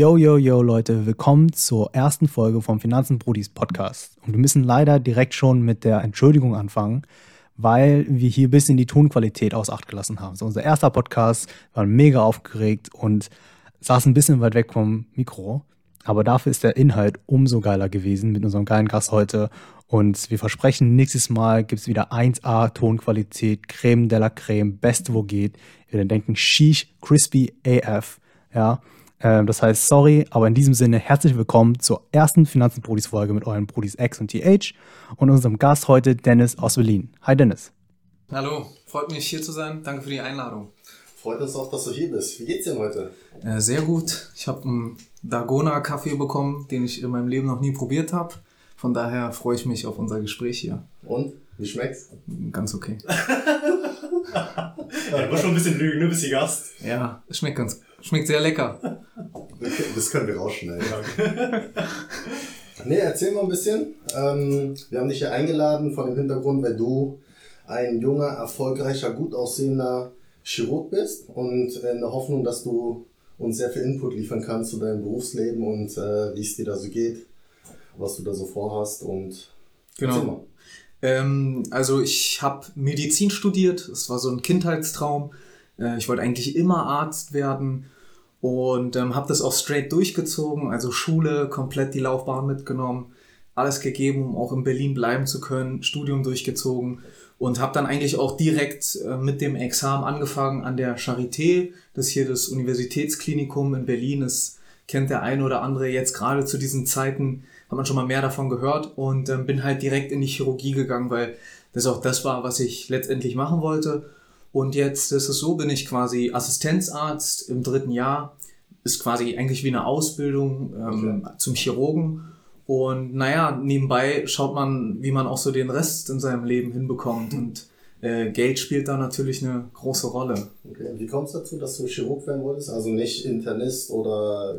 Yo, yo, yo, Leute, willkommen zur ersten Folge vom Finanzen Brudis Podcast. Und wir müssen leider direkt schon mit der Entschuldigung anfangen, weil wir hier ein bisschen die Tonqualität aus Acht gelassen haben. So, unser erster Podcast war mega aufgeregt und saß ein bisschen weit weg vom Mikro. Aber dafür ist der Inhalt umso geiler gewesen mit unserem geilen Gast heute. Und wir versprechen, nächstes Mal gibt es wieder 1A Tonqualität, Creme de la Creme, beste wo geht. Wir denken, sheesh, crispy AF. Ja, das heißt, sorry, aber in diesem Sinne herzlich willkommen zur ersten Finanzen-Brudis-Folge mit euren Brudis X und TH und unserem Gast heute Dennis aus Berlin. Hi Dennis. Hallo, freut mich hier zu sein. Danke für die Einladung. Freut uns auch, dass du hier bist. Wie geht's dir heute? Äh, sehr gut. Ich habe einen Dagona-Kaffee bekommen, den ich in meinem Leben noch nie probiert habe. Von daher freue ich mich auf unser Gespräch hier. Und? Wie schmeckt's? Ganz okay. ja, du musst schon ein bisschen lügen, ne? Bist die Gast. Ja, schmeckt ganz, schmeckt sehr lecker. Das können wir rausschneiden. nee, erzähl mal ein bisschen. Ähm, wir haben dich hier eingeladen vor dem Hintergrund, weil du ein junger, erfolgreicher, gut aussehender Chirurg bist und in der Hoffnung, dass du uns sehr viel Input liefern kannst zu deinem Berufsleben und äh, wie es dir da so geht, was du da so vorhast und genau. Ähm, also ich habe Medizin studiert, es war so ein Kindheitstraum. Äh, ich wollte eigentlich immer Arzt werden und ähm, habe das auch straight durchgezogen, also Schule, komplett die Laufbahn mitgenommen, alles gegeben, um auch in Berlin bleiben zu können, Studium durchgezogen und habe dann eigentlich auch direkt äh, mit dem Examen angefangen an der Charité, das hier das Universitätsklinikum in Berlin ist, kennt der eine oder andere jetzt gerade zu diesen Zeiten, hat man schon mal mehr davon gehört und ähm, bin halt direkt in die Chirurgie gegangen, weil das auch das war, was ich letztendlich machen wollte. Und jetzt ist es so, bin ich quasi Assistenzarzt im dritten Jahr, ist quasi eigentlich wie eine Ausbildung ähm, okay. zum Chirurgen und naja, nebenbei schaut man, wie man auch so den Rest in seinem Leben hinbekommt. Und äh, Geld spielt da natürlich eine große Rolle. Okay. Wie kommt es dazu, dass du Chirurg werden wolltest? Also nicht Internist oder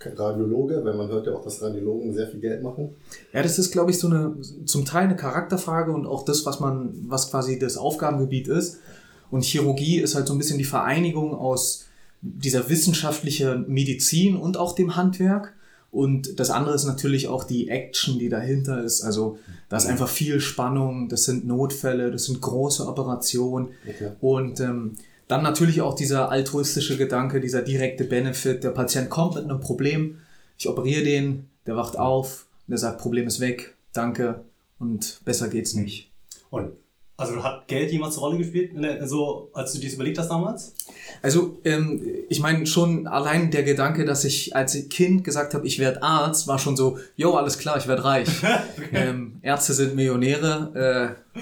Radiologe, weil man hört ja auch, dass Radiologen sehr viel Geld machen. Ja, das ist, glaube ich, so eine zum Teil eine Charakterfrage und auch das, was man, was quasi das Aufgabengebiet ist. Und Chirurgie ist halt so ein bisschen die Vereinigung aus dieser wissenschaftlichen Medizin und auch dem Handwerk. Und das andere ist natürlich auch die Action, die dahinter ist. Also da ist einfach viel Spannung, das sind Notfälle, das sind große Operationen. Okay. Und ähm, dann natürlich auch dieser altruistische Gedanke, dieser direkte Benefit. Der Patient kommt mit einem Problem, ich operiere den, der wacht auf, der sagt, Problem ist weg, danke und besser geht's nicht. Und also hat Geld jemals eine Rolle gespielt, so als du dies überlegt hast damals? Also ähm, ich meine schon allein der Gedanke, dass ich als Kind gesagt habe, ich werde Arzt, war schon so, jo, alles klar, ich werde reich. okay. ähm, Ärzte sind Millionäre, äh,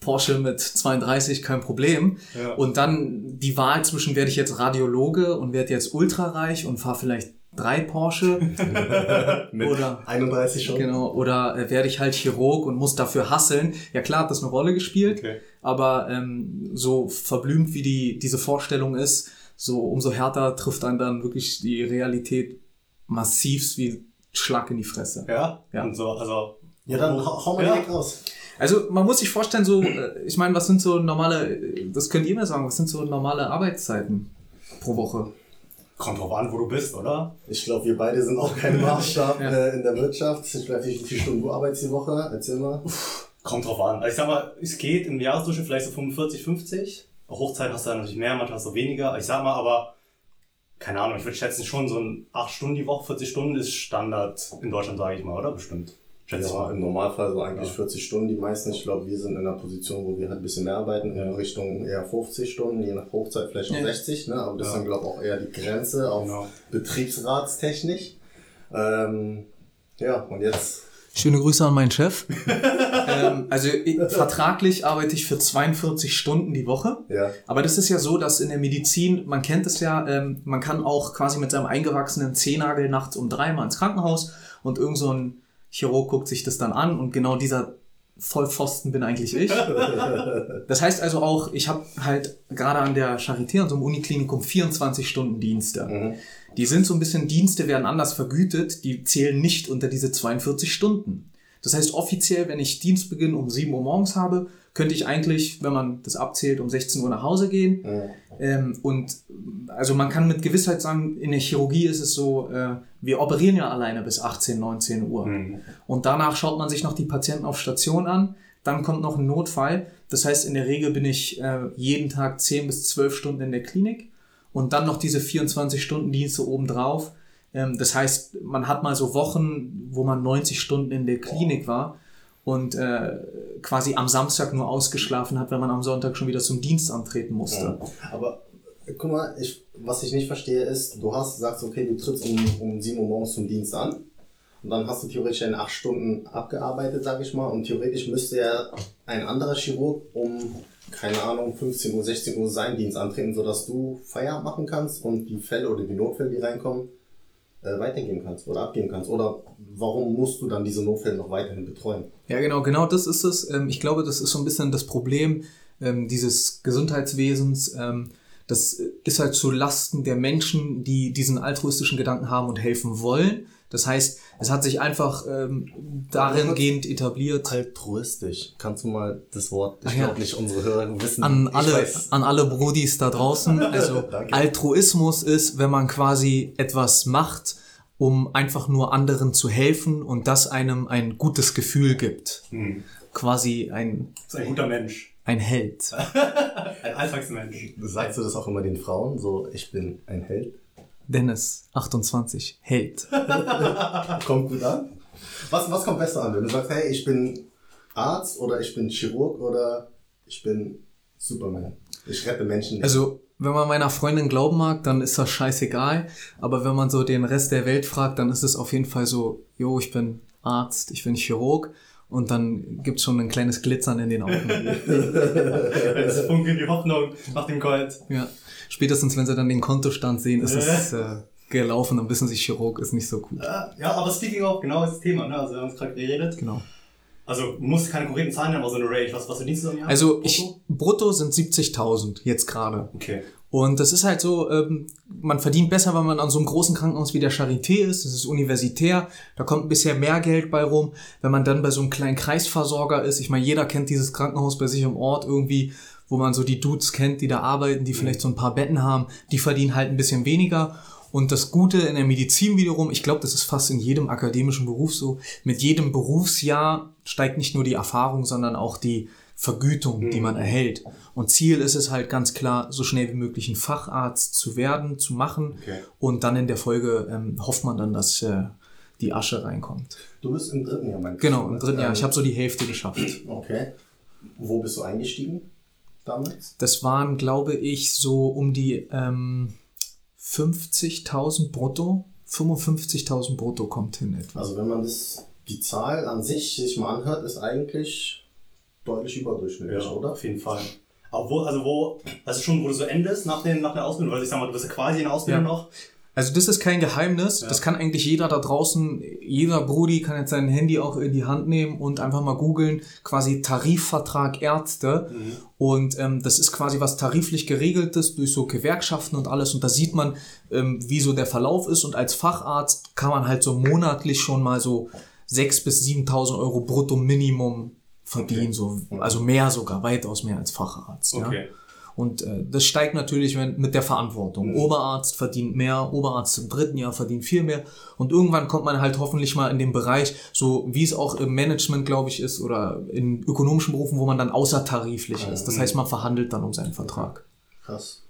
Porsche mit 32, kein Problem. Ja. Und dann die Wahl zwischen, werde ich jetzt Radiologe und werde jetzt ultrareich und fahre vielleicht drei Porsche. Mit oder 31 schon. Genau, oder äh, werde ich halt Chirurg und muss dafür hasseln. Ja klar, hat das eine Rolle gespielt, okay. aber ähm, so verblümt wie die diese Vorstellung ist, so umso härter trifft einen dann wirklich die Realität massivst wie Schlag in die Fresse. Ja? Ja. Und so, also ja, dann hau, hau mal ja. direkt raus. Also man muss sich vorstellen, so, äh, ich meine, was sind so normale, das könnt ihr mir sagen, was sind so normale Arbeitszeiten pro Woche? Kommt drauf an, wo du bist, oder? Ich glaube, wir beide sind auch kein Maßstab ja. äh, in der Wirtschaft. Ich weiß nicht, wie viele Stunden du arbeitest die Woche? Erzähl mal. Kommt drauf an. Also ich sag mal, es geht im Jahresdurchschnitt vielleicht so 45, 50. Hochzeit hast du dann natürlich mehr, manchmal hast du weniger. Ich sag mal aber, keine Ahnung, ich würde schätzen schon so ein 8 Stunden die Woche, 40 Stunden ist Standard in Deutschland, sage ich mal, oder? Bestimmt. Schätze ja, im Normalfall so eigentlich ja. 40 Stunden die meisten. Ich glaube, wir sind in einer Position, wo wir halt ein bisschen mehr arbeiten, in Richtung eher 50 Stunden, je nach Hochzeit vielleicht auch ja. 60, ne? aber das ist dann, glaube ich, auch eher die Grenze auf genau. Betriebsratstechnisch. Ähm, ja, und jetzt Schöne Grüße an meinen Chef. ähm, also ich, vertraglich arbeite ich für 42 Stunden die Woche. Ja. Aber das ist ja so, dass in der Medizin, man kennt es ja, ähm, man kann auch quasi mit seinem eingewachsenen Zehennagel nachts um drei mal ins Krankenhaus und irgend so ein Chirurg guckt sich das dann an und genau dieser Vollpfosten bin eigentlich ich. Das heißt also auch, ich habe halt gerade an der Charité und so einem Uniklinikum 24 Stunden Dienste. Mhm. Die sind so ein bisschen, Dienste werden anders vergütet, die zählen nicht unter diese 42 Stunden. Das heißt, offiziell, wenn ich Dienstbeginn um 7 Uhr morgens habe, könnte ich eigentlich, wenn man das abzählt, um 16 Uhr nach Hause gehen. Ähm, und also man kann mit Gewissheit sagen, in der Chirurgie ist es so, äh, wir operieren ja alleine bis 18, 19 Uhr. Und danach schaut man sich noch die Patienten auf Station an. Dann kommt noch ein Notfall. Das heißt, in der Regel bin ich äh, jeden Tag 10 bis 12 Stunden in der Klinik und dann noch diese 24-Stunden-Dienste obendrauf. Ähm, das heißt, man hat mal so Wochen, wo man 90 Stunden in der Klinik war und äh, quasi am Samstag nur ausgeschlafen hat, wenn man am Sonntag schon wieder zum Dienst antreten musste. Aber äh, guck mal, ich, was ich nicht verstehe ist, du hast sagst, okay, du trittst um, um 7 Uhr morgens zum Dienst an und dann hast du theoretisch in 8 Stunden abgearbeitet, sag ich mal, und theoretisch müsste ja ein anderer Chirurg um, keine Ahnung, 15 Uhr, 16 Uhr seinen Dienst antreten, sodass du Feierabend machen kannst und die Fälle oder die Notfälle, die reinkommen, äh, weitergeben kannst oder abgeben kannst. Oder warum musst du dann diese Notfälle noch weiterhin betreuen? Ja, genau, genau das ist es. Ähm, Ich glaube, das ist so ein bisschen das Problem ähm, dieses Gesundheitswesens. Das ist halt zu Lasten der Menschen, die diesen altruistischen Gedanken haben und helfen wollen. Das heißt, es hat sich einfach ähm, darin gehend etabliert. Altruistisch. Kannst du mal das Wort, ich ja. glaube nicht unsere Hörer wissen. An alle, an alle Brodis da draußen. Also. Altruismus ist, wenn man quasi etwas macht, um einfach nur anderen zu helfen und das einem ein gutes Gefühl gibt. Hm. Quasi ein, Das ist ein guter Mensch. Ein Held. Ein Alltagsmensch. Sagst du das auch immer den Frauen? So, ich bin ein Held. Dennis, 28, Held. Kommt gut an. Was, was kommt besser an, wenn du sagst, hey, ich bin Arzt oder ich bin Chirurg oder ich bin Superman? Ich rette Menschen. Also, wenn man meiner Freundin glauben mag, dann ist das scheißegal. Aber wenn man so den Rest der Welt fragt, dann ist es auf jeden Fall so, jo, ich bin Arzt, ich bin Chirurg. Und dann gibt's schon ein kleines Glitzern in den Augen. Es funkelt die Hoffnung nach dem Gold. ja. Spätestens, wenn sie dann den Kontostand sehen, ist es äh, gelaufen. Dann wissen sie, Chirurg ist nicht so gut. Äh, Ja, aber speaking of, genau das Thema, ne? Also wir haben es gerade geredet. Genau. Also du musst keine konkreten Zahlen nennen, aber so eine Range. Was, was verdienst du im Jahr? Also ich, Brutto? brutto sind 70.000 jetzt gerade. Okay. Und das ist halt so, ähm, man verdient besser, wenn man an so einem großen Krankenhaus wie der Charité ist. Das ist universitär. Da kommt ein bisschen mehr Geld bei rum. Wenn man dann bei so einem kleinen Kreisversorger ist, ich meine, jeder kennt dieses Krankenhaus bei sich im Ort irgendwie, wo man so die Dudes kennt, die da arbeiten, die vielleicht so ein paar Betten haben, die verdienen halt ein bisschen weniger. Und das Gute in der Medizin wiederum, ich glaube, das ist fast in jedem akademischen Beruf so, mit jedem Berufsjahr steigt nicht nur die Erfahrung, sondern auch die Vergütung, die man erhält. Und Ziel ist es halt ganz klar, so schnell wie möglich ein Facharzt zu werden, zu machen. Okay. Und dann in der Folge ähm, hofft man dann, dass äh, die Asche reinkommt. du bist im dritten Jahr, mein Genau, im dritten Jahr. Ich habe so die Hälfte geschafft. Okay. Wo bist du eingestiegen damals? Das waren, glaube ich, so um die ähm, 50.000 brutto. 55.000 brutto kommt hin etwa. Also wenn man das, die Zahl an sich sich mal anhört, ist eigentlich deutlich überdurchschnittlich, Ja, oder? auf jeden Fall. Aber wo, also wo, ist schon, wo du so endest nach, den, nach der Ausbildung, weil ich sag mal, du bist ja quasi in der Ausbildung Ja. noch. Also das ist kein Geheimnis. Ja. Das kann eigentlich jeder da draußen, jeder Brudi kann jetzt sein Handy auch in die Hand nehmen und einfach mal googeln, quasi Tarifvertrag Ärzte. Und ähm, das ist quasi was tariflich geregeltes durch so Gewerkschaften und alles. Und da sieht man, ähm, wie so der Verlauf ist. Und als Facharzt kann man halt so monatlich schon mal so 6.000 bis 7.000 Euro brutto Minimum verdienen. So, also mehr sogar, weitaus mehr als Facharzt. Ja? Okay. Und äh, das steigt natürlich wenn, mit der Verantwortung. Oberarzt verdient mehr, Oberarzt im dritten Jahr verdient viel mehr. Und irgendwann kommt man halt hoffentlich mal in den Bereich, so wie es auch im Management, glaube ich, ist, oder in ökonomischen Berufen, wo man dann außertariflich ist. Das heißt, man verhandelt dann um seinen Vertrag. Krass.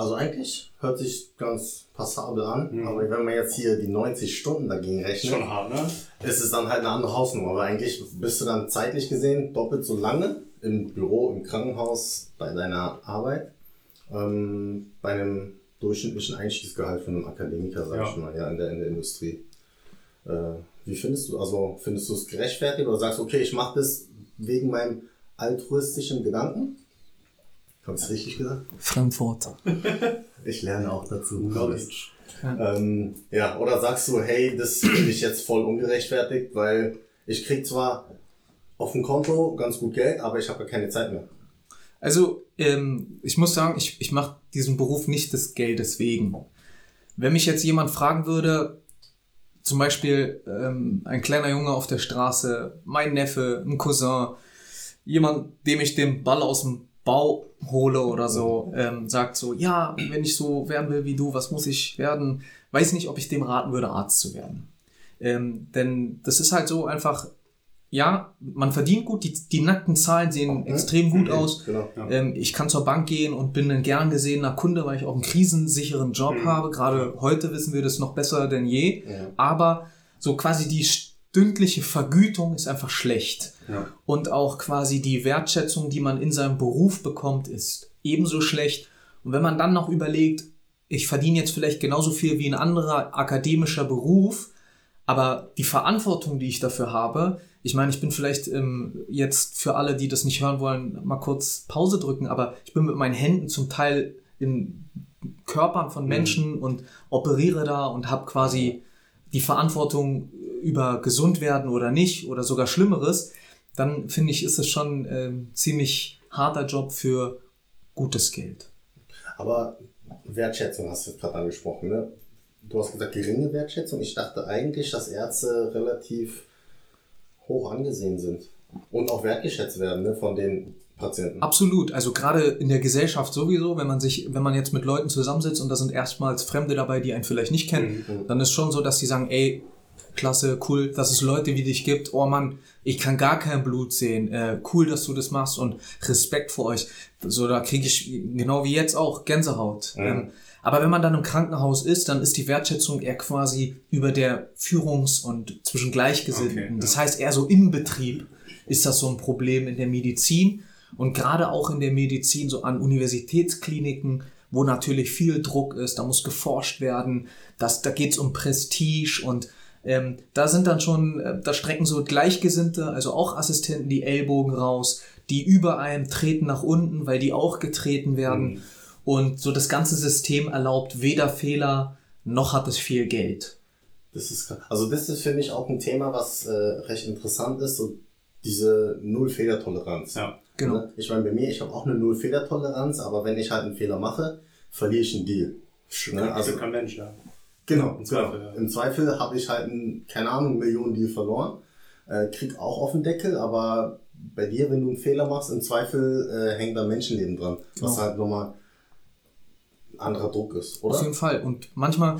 Also eigentlich hört sich ganz passabel an, Mhm. aber wenn man jetzt hier die 90 Stunden dagegen rechnet, Schon hart, ne? ist es dann halt eine andere Hausnummer. Aber eigentlich bist du dann zeitlich gesehen doppelt so lange im Büro, im Krankenhaus, bei deiner Arbeit, ähm, bei einem durchschnittlichen Einstiegsgehalt von einem Akademiker, sag Ja. ich mal, ja, in der, in der Industrie. Äh, wie findest du, also findest du es gerechtfertigt oder sagst, okay, ich mache das wegen meinem altruistischen Gedanken? Habe ich es richtig gesagt? Fremdwort. Ich lerne auch dazu. College. Ähm, ja, oder sagst du, hey, das finde ich jetzt voll ungerechtfertigt, weil ich krieg zwar auf dem Konto ganz gut Geld, aber ich habe ja keine Zeit mehr. Also, ähm, ich muss sagen, ich, ich mache diesen Beruf nicht des Geldes wegen. Wenn mich jetzt jemand fragen würde, zum Beispiel ähm, ein kleiner Junge auf der Straße, mein Neffe, ein Cousin, jemand, dem ich den Ball aus dem Bau hole oder so, ähm, sagt so, ja, wenn ich so werden will wie du, was muss ich werden? Weiß nicht, ob ich dem raten würde, Arzt zu werden. Ähm, denn das ist halt so einfach, ja, man verdient gut, die, die nackten Zahlen sehen extrem gut aus. Genau, ja. Ähm, ich kann zur Bank gehen und bin ein gern gesehener Kunde, weil ich auch einen krisensicheren Job habe. Gerade heute wissen wir das noch besser denn je. Ja. Aber so quasi die stündliche Vergütung ist einfach schlecht. Ja. Und auch quasi die Wertschätzung, die man in seinem Beruf bekommt, ist ebenso schlecht. Und wenn man dann noch überlegt, ich verdiene jetzt vielleicht genauso viel wie ein anderer akademischer Beruf, aber die Verantwortung, die ich dafür habe, ich meine, ich bin vielleicht ähm, jetzt für alle, die das nicht hören wollen, mal kurz Pause drücken, aber ich bin mit meinen Händen zum Teil in Körpern von Menschen und operiere da und habe quasi die Verantwortung über gesund werden oder nicht oder sogar Schlimmeres, dann finde ich, ist es schon ähm, ziemlich harter Job für gutes Geld. Aber Wertschätzung hast du gerade angesprochen, ne? Du hast gesagt, geringe Wertschätzung. Ich dachte eigentlich, dass Ärzte relativ hoch angesehen sind und auch wertgeschätzt werden ne, von den Patienten. Absolut. Also gerade in der Gesellschaft sowieso, wenn man sich, wenn man jetzt mit Leuten zusammensitzt und da sind erstmals Fremde dabei, die einen vielleicht nicht kennen, Mhm. dann ist schon so, dass sie sagen, ey, klasse, cool, dass es Leute wie dich gibt. Oh Mann, ich kann gar kein Blut sehen. Äh, cool, dass du das machst und Respekt vor euch. So, da kriege ich genau wie jetzt auch Gänsehaut. Mhm. Ähm, aber wenn man dann im Krankenhaus ist, dann ist die Wertschätzung eher quasi über der Führungs- und zwischen Gleichgesinnten. Okay, ja. Das heißt, eher so im Betrieb ist das so ein Problem in der Medizin und gerade auch in der Medizin, so an Universitätskliniken, wo natürlich viel Druck ist, da muss geforscht werden, das, da geht's um Prestige und ähm, da sind dann schon, äh, da strecken so Gleichgesinnte, also auch Assistenten, die Ellbogen raus, die über einem treten nach unten, weil die auch getreten werden. Und so das ganze System erlaubt weder Fehler, noch hat es viel Geld. Das ist, krass. also das ist, finde ich, auch ein Thema, was äh, recht interessant ist, so diese Null-Fehler-Toleranz. Ja. Genau. Ne? Ich meine, bei mir, ich habe auch eine Null-Fehler-Toleranz, aber wenn ich halt einen Fehler mache, verliere ich einen Deal. Ne? Also Also, kein Mensch, ja. Genau, Im Zweifel, ja. Im Zweifel habe ich halt einen, keine Ahnung, Millionen Deal verloren, äh, krieg auch auf den Deckel, aber bei dir, wenn du einen Fehler machst, im Zweifel äh, hängt da Menschenleben dran, was Genau. halt nochmal ein anderer Druck ist, Auf oder? jeden Fall. Und manchmal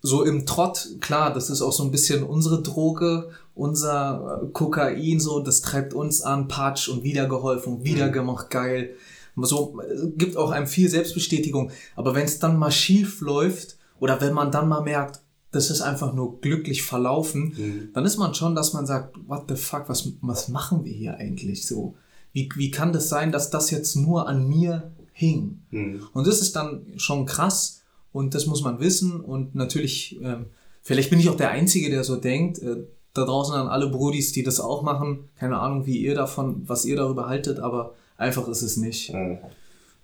so im Trott, klar, das ist auch so ein bisschen unsere Droge, unser äh, Kokain, so, das treibt uns an, Patsch und wieder geholfen, wieder gemacht, geil. So, gibt auch einem viel Selbstbestätigung. Aber wenn es dann mal schief läuft oder wenn man dann mal merkt, das ist einfach nur glücklich verlaufen, dann ist man schon, dass man sagt, what the fuck, was, was machen wir hier eigentlich so? Wie, wie kann das sein, dass das jetzt nur an mir hing? Mhm. Und das ist dann schon krass und das muss man wissen und natürlich, ähm, vielleicht bin ich auch der Einzige, der so denkt, äh, da draußen an alle Brudis, die das auch machen, keine Ahnung, wie ihr davon, was ihr darüber haltet, aber einfach ist es nicht. Mhm.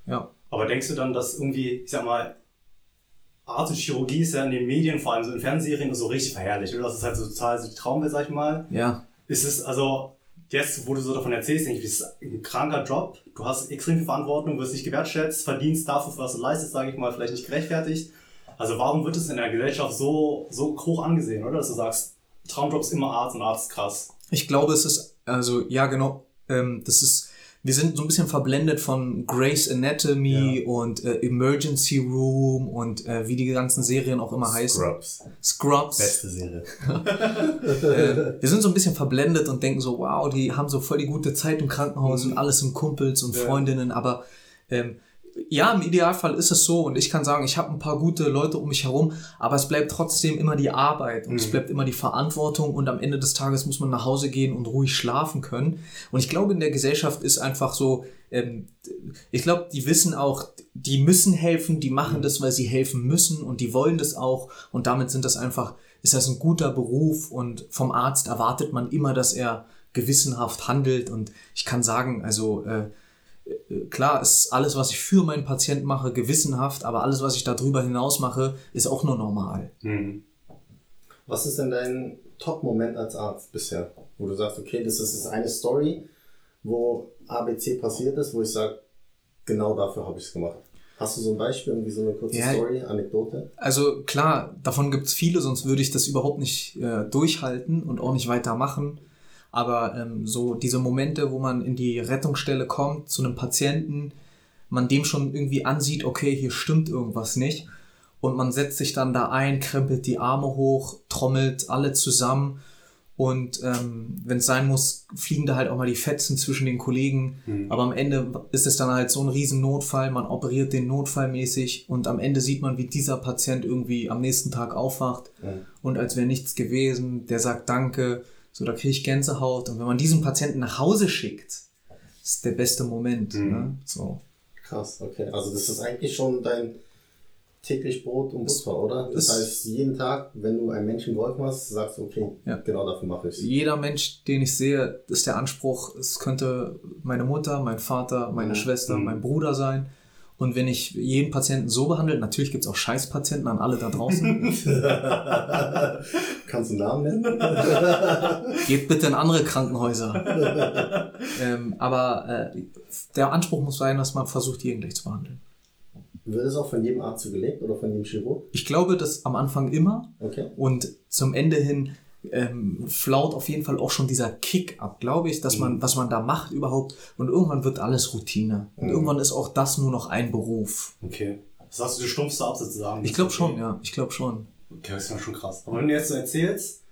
Ja. Aber denkst du dann, dass irgendwie, ich sag mal, Arzt und Chirurgie ist ja in den Medien, vor allem so in Fernsehserien, so richtig verherrlicht, oder? Das ist halt so total so die Traumwelt, sag ich mal. Ja, Ist es, also, jetzt, wo du so davon erzählst, denke ich, es ist ein kranker Job. Du hast extrem viel Verantwortung, wirst nicht gewertschätzt, verdienst dafür, was du leistest, sage ich mal, vielleicht nicht gerechtfertigt. Also, warum wird es in der Gesellschaft so, so hoch angesehen, oder? Dass du sagst, Traumjob ist immer Arzt und Arzt ist krass. ich glaube, es ist, also ja, genau, ähm, das ist, wir sind so ein bisschen verblendet von Grey's Anatomy und äh, Emergency Room und äh, wie die ganzen Serien auch immer heißen. Scrubs. Scrubs. Beste Serie. äh, wir sind so ein bisschen verblendet und denken so, wow, die haben so voll die gute Zeit im Krankenhaus und alles sind Kumpels und Freundinnen, aber ähm, ja, im Idealfall ist es so und ich kann sagen, ich habe ein paar gute Leute um mich herum, aber es bleibt trotzdem immer die Arbeit und es bleibt immer die Verantwortung und am Ende des Tages muss man nach Hause gehen und ruhig schlafen können. Und ich glaube, in der Gesellschaft ist einfach so, ähm, ich glaube, die wissen auch, die müssen helfen, die machen das, weil sie helfen müssen und die wollen das auch und damit sind das einfach, ist das ein guter Beruf und vom Arzt erwartet man immer, dass er gewissenhaft handelt und ich kann sagen, also äh, klar ist alles, was ich für meinen Patienten mache, gewissenhaft, aber alles, was ich darüber hinaus mache, ist auch nur normal. Was ist denn dein Top-Moment als Arzt bisher? Wo du sagst, okay, das ist eine Story, wo ABC passiert ist, wo ich sage, genau dafür habe ich es gemacht. Hast du so ein Beispiel, irgendwie so eine kurze Ja. Story, Anekdote? Also klar, davon gibt's viele, sonst würde ich das überhaupt nicht äh, durchhalten und auch nicht weitermachen. Aber ähm, so diese Momente, wo man in die Rettungsstelle kommt zu einem Patienten, man dem schon irgendwie ansieht, okay, hier stimmt irgendwas nicht. Und man setzt sich dann da ein, krempelt die Arme hoch, trommelt alle zusammen. Und ähm, wenn es sein muss, fliegen da halt auch mal die Fetzen zwischen den Kollegen. Aber am Ende ist es dann halt so ein riesen Notfall. Man operiert den notfallmäßig und am Ende sieht man, wie dieser Patient irgendwie am nächsten Tag aufwacht und als wäre nichts gewesen. Der sagt Danke. So, da kriege ich Gänsehaut. Und wenn man diesen Patienten nach Hause schickt, ist der beste Moment. Ne? So. Krass, okay. Also das ist eigentlich schon dein täglich Brot und Butter, oder? Das heißt, jeden Tag, wenn du einem Menschen geholfen hast, sagst du, okay, Ja. genau dafür mache ich Jeder Mensch, den ich sehe, ist der Anspruch, es könnte meine Mutter, mein Vater, meine Schwester, mein Bruder sein. Und wenn ich jeden Patienten so behandle, natürlich gibt es auch Scheißpatienten an alle da draußen, Kannst du einen Namen nennen? geht bitte in andere Krankenhäuser. ähm, aber äh, der Anspruch muss sein, dass man versucht, jeden gleich zu behandeln. Wird es auch von jedem Arzt so gelebt oder von jedem Chirurg? Ich glaube, dass am Anfang immer Okay. und zum Ende hin ähm, flaut auf jeden Fall auch schon dieser Kick ab, glaube ich, dass man, was man da macht überhaupt. Und irgendwann wird alles Routine. Und irgendwann ist auch das nur noch ein Beruf. Okay. Das heißt, du stumpfst ab sozusagen. Ich glaube schon, ja. Ich glaube schon. Okay, das ist ja schon krass. Aber wenn du jetzt so erzählst,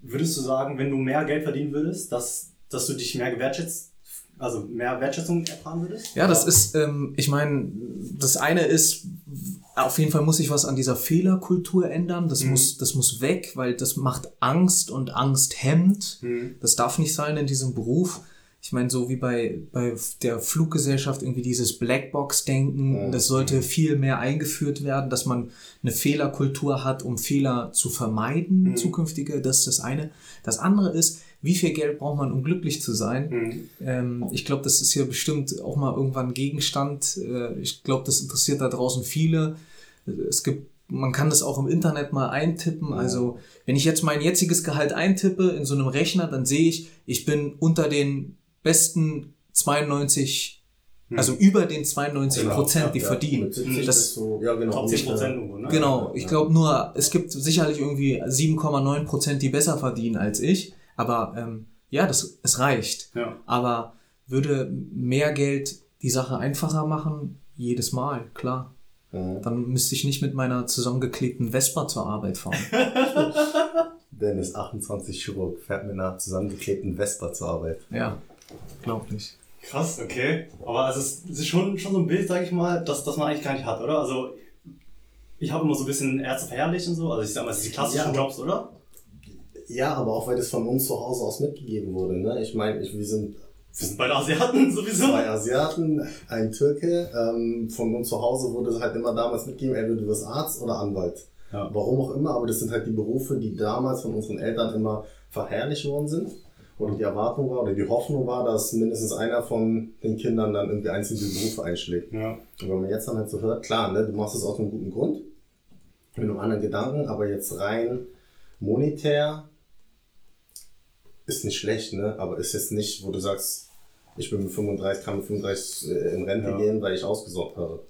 würdest du sagen, wenn du mehr Geld verdienen würdest, dass, dass du dich mehr gewertschätzt, also mehr Wertschätzung erfahren würdest? Ja, das ist, ähm, ich meine, das eine ist, auf jeden Fall muss sich was an dieser Fehlerkultur ändern. Das, muss, das muss weg, weil das macht Angst und Angst hemmt. Das darf nicht sein in diesem Beruf. Ich meine, so wie bei, bei der Fluggesellschaft irgendwie dieses Blackbox-Denken, das sollte viel mehr eingeführt werden, dass man eine Fehlerkultur hat, um Fehler zu vermeiden, zukünftige. Das ist das eine. Das andere ist, wie viel Geld braucht man, um glücklich zu sein? Ähm, ich glaube, das ist hier bestimmt auch mal irgendwann Gegenstand. Äh, ich glaube, das interessiert da draußen viele. Es gibt, man kann das auch im Internet mal eintippen. Also, wenn ich jetzt mein jetziges Gehalt eintippe in so einem Rechner, dann sehe ich, ich bin unter den besten 92, also über den 92 Prozent, die Ja, verdienen. Mit 70 Das, du, ja genau. Top nicht, 10 Prozent irgendwo, ne? Genau, ich glaube nur, es gibt sicherlich irgendwie 7,9 Prozent, die besser verdienen als ich, aber ähm, ja, das, es reicht. Ja. Aber würde mehr Geld die Sache einfacher machen? Jedes Mal, klar. Mhm. Dann müsste ich nicht mit meiner zusammengeklebten Vespa zur Arbeit fahren. Dennis, 28 Chirurg, fährt mit einer zusammengeklebten Vespa zur Arbeit. ja, glaublich. Krass, okay. Aber also es es ist schon, schon so ein Bild, sag ich mal, das, das man eigentlich gar nicht hat, oder? Also ich habe immer so ein bisschen Ärzte verherrlicht und so. Also ich sag mal, es sind die klassischen Ja, Jobs, oder? Ja, aber auch weil das von uns zu Hause aus mitgegeben wurde. Ne? Ich meine, wir sind Wir sind beide Asiaten sowieso. zwei Asiaten, ein Türke. Ähm, von uns zu Hause wurde es halt immer damals mitgegeben, entweder du wirst Arzt oder Anwalt. Ja. Warum auch immer, aber das sind halt die Berufe, die damals von unseren Eltern immer verherrlicht worden sind. Und die Erwartung war oder die Hoffnung war, dass mindestens einer von den Kindern dann irgendwie einzelne Berufe einschlägt. Ja. Und wenn man jetzt dann halt so hört, klar, ne, du machst es aus einem guten Grund, mit einem anderen Gedanken, aber jetzt rein monetär ist nicht schlecht, ne? Aber ist jetzt nicht, wo du sagst, ich bin mit 35, kann mit 35 äh, in Rente Ja. gehen, weil ich ausgesorgt habe.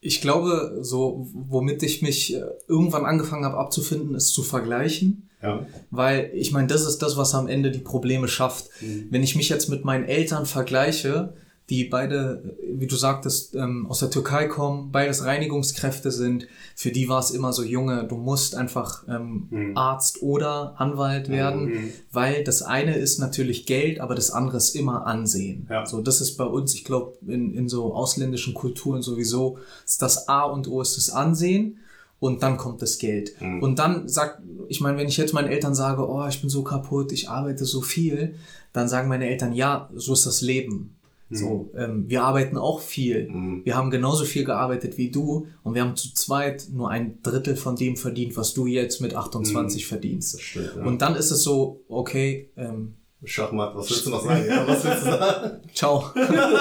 Ich glaube, so, womit ich mich äh, irgendwann angefangen habe abzufinden, ist zu vergleichen. Ja. Weil ich meine, das ist das, was am Ende die Probleme schafft. Wenn ich mich jetzt mit meinen Eltern vergleiche, die beide, wie du sagtest, ähm, aus der Türkei kommen, beides Reinigungskräfte sind, für die war es immer so, Junge, du musst einfach ähm, Arzt oder Anwalt werden, weil das eine ist natürlich Geld, aber das andere ist immer Ansehen. Ja. So, das ist bei uns, ich glaube, in, in so ausländischen Kulturen sowieso, ist das A und O ist das Ansehen und dann kommt das Geld. Und dann sagt, ich meine, wenn ich jetzt meinen Eltern sage, oh, ich bin so kaputt, ich arbeite so viel, dann sagen meine Eltern, ja, so ist das Leben. So, ähm, wir arbeiten auch viel. Wir haben genauso viel gearbeitet wie du und wir haben zu zweit nur ein Drittel von dem verdient, was du jetzt mit 28 verdienst. stimmt, ja. Und dann ist es so, okay, ähm, Schachmatt, was willst du noch sagen? Ja, was willst du sagen? ciao,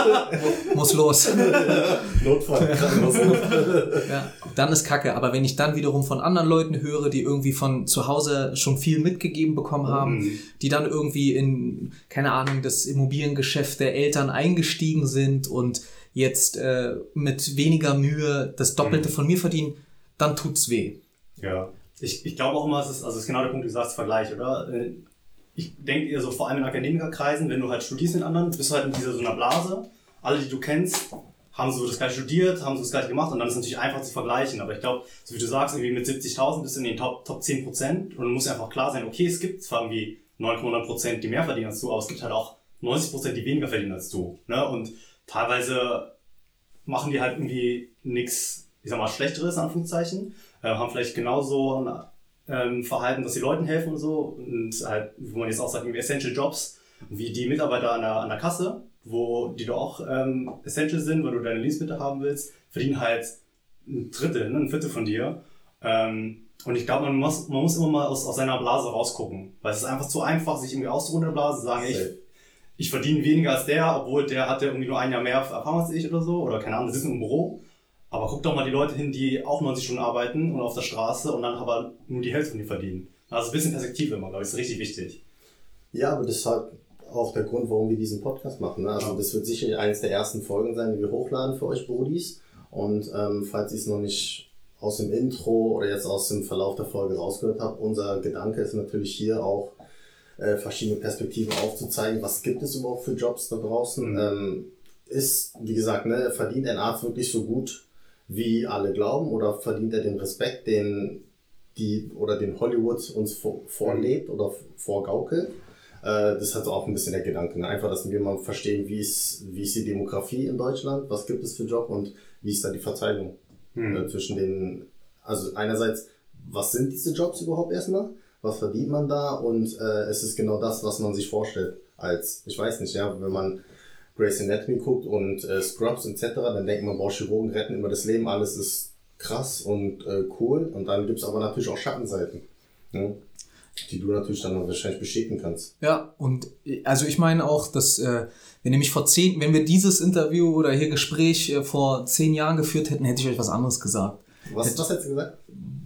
muss los. Notfall. Ja, dann ist Kacke. Aber wenn ich dann wiederum von anderen Leuten höre, die irgendwie von zu Hause schon viel mitgegeben bekommen haben, die dann irgendwie in, keine Ahnung, das Immobiliengeschäft der Eltern eingestiegen sind und jetzt äh, mit weniger Mühe das Doppelte Mhm. von mir verdienen, dann tut's weh. Ja. Ich, ich glaube auch immer, es ist, also es ist genau der Punkt, du sagst, Vergleich, oder? Ich denke eher so, vor allem in Akademikerkreisen, wenn du halt studierst mit anderen, bist du halt in dieser so einer Blase. Alle, die du kennst, haben so das gleiche studiert, haben so das gleiche gemacht und dann ist es natürlich einfach zu vergleichen. Aber ich glaube, so wie du sagst, irgendwie mit 70.000 bist du in den Top, Top 10 Prozent und muss einfach klar sein, okay, es gibt zwar irgendwie 9,9 Prozent, die mehr verdienen als du, aber es gibt halt auch 90 Prozent, die weniger verdienen als du. Ne? Und teilweise machen die halt irgendwie nichts, ich sag mal, Schlechteres, Anführungszeichen, äh, haben vielleicht genauso ein ähm, Verhalten, dass sie Leuten helfen und so. Und halt, wo man jetzt auch sagt, Essential Jobs, wie die Mitarbeiter an der, an der Kasse, wo die da auch ähm, essential sind, weil du deine Lebensmittel haben willst, verdienen halt ein Drittel, ne, ein Viertel von dir. Ähm, und ich glaube, man muss, man muss immer mal aus, aus seiner Blase rausgucken, weil es ist einfach zu einfach, sich irgendwie auszuruhen in der Blase, sagen, ich, ich verdiene weniger als der, obwohl der hat ja irgendwie nur ein Jahr mehr Erfahrung als ich oder so, oder keine Ahnung, sitzen im Büro. Aber guck doch mal die Leute hin, die auch 90 Stunden arbeiten und auf der Straße und dann aber nur die Hälfte von dir verdienen. Also ein bisschen Perspektive immer, glaube ich, ist richtig wichtig. Ja, aber das ist halt auch der Grund, warum wir diesen Podcast machen. Ne? Also das wird sicher eines der ersten Folgen sein, die wir hochladen für euch Brudis. Und ähm, falls ihr es noch nicht aus dem Intro oder jetzt aus dem Verlauf der Folge rausgehört habt, unser Gedanke ist natürlich hier auch äh, verschiedene Perspektiven aufzuzeigen. Was gibt es überhaupt für Jobs da draußen? Mhm. Ähm, ist, wie gesagt, ne, verdient ein Arzt wirklich so gut, wie alle glauben, oder verdient er den Respekt, den die oder den Hollywood uns vor, vorlebt oder vorgaukelt? Äh, das ist halt auch ein bisschen der Gedanke. Ne? Einfach, dass wir mal verstehen, wie ist, wie ist die Demografie in Deutschland, was gibt es für Job und wie ist da die Verteilung äh, zwischen den, also einerseits, was sind diese Jobs überhaupt erstmal? Was verdient man da? Und äh, es ist genau das, was man sich vorstellt. Als, ich weiß nicht, ja, wenn man Grey's Anatomy guckt und äh, Scrubs etc., dann denkt man, boah, Chirurgen retten immer das Leben, alles ist krass und äh, cool. Und dann gibt's aber natürlich auch Schattenseiten, ne? die du natürlich dann wahrscheinlich bestätigen kannst. Ja, und also ich meine auch, dass äh, wenn nämlich vor zehn, wenn wir dieses Interview oder hier Gespräch äh, vor zehn Jahren geführt hätten, hätte ich euch was anderes gesagt. Was, was hättest du gesagt?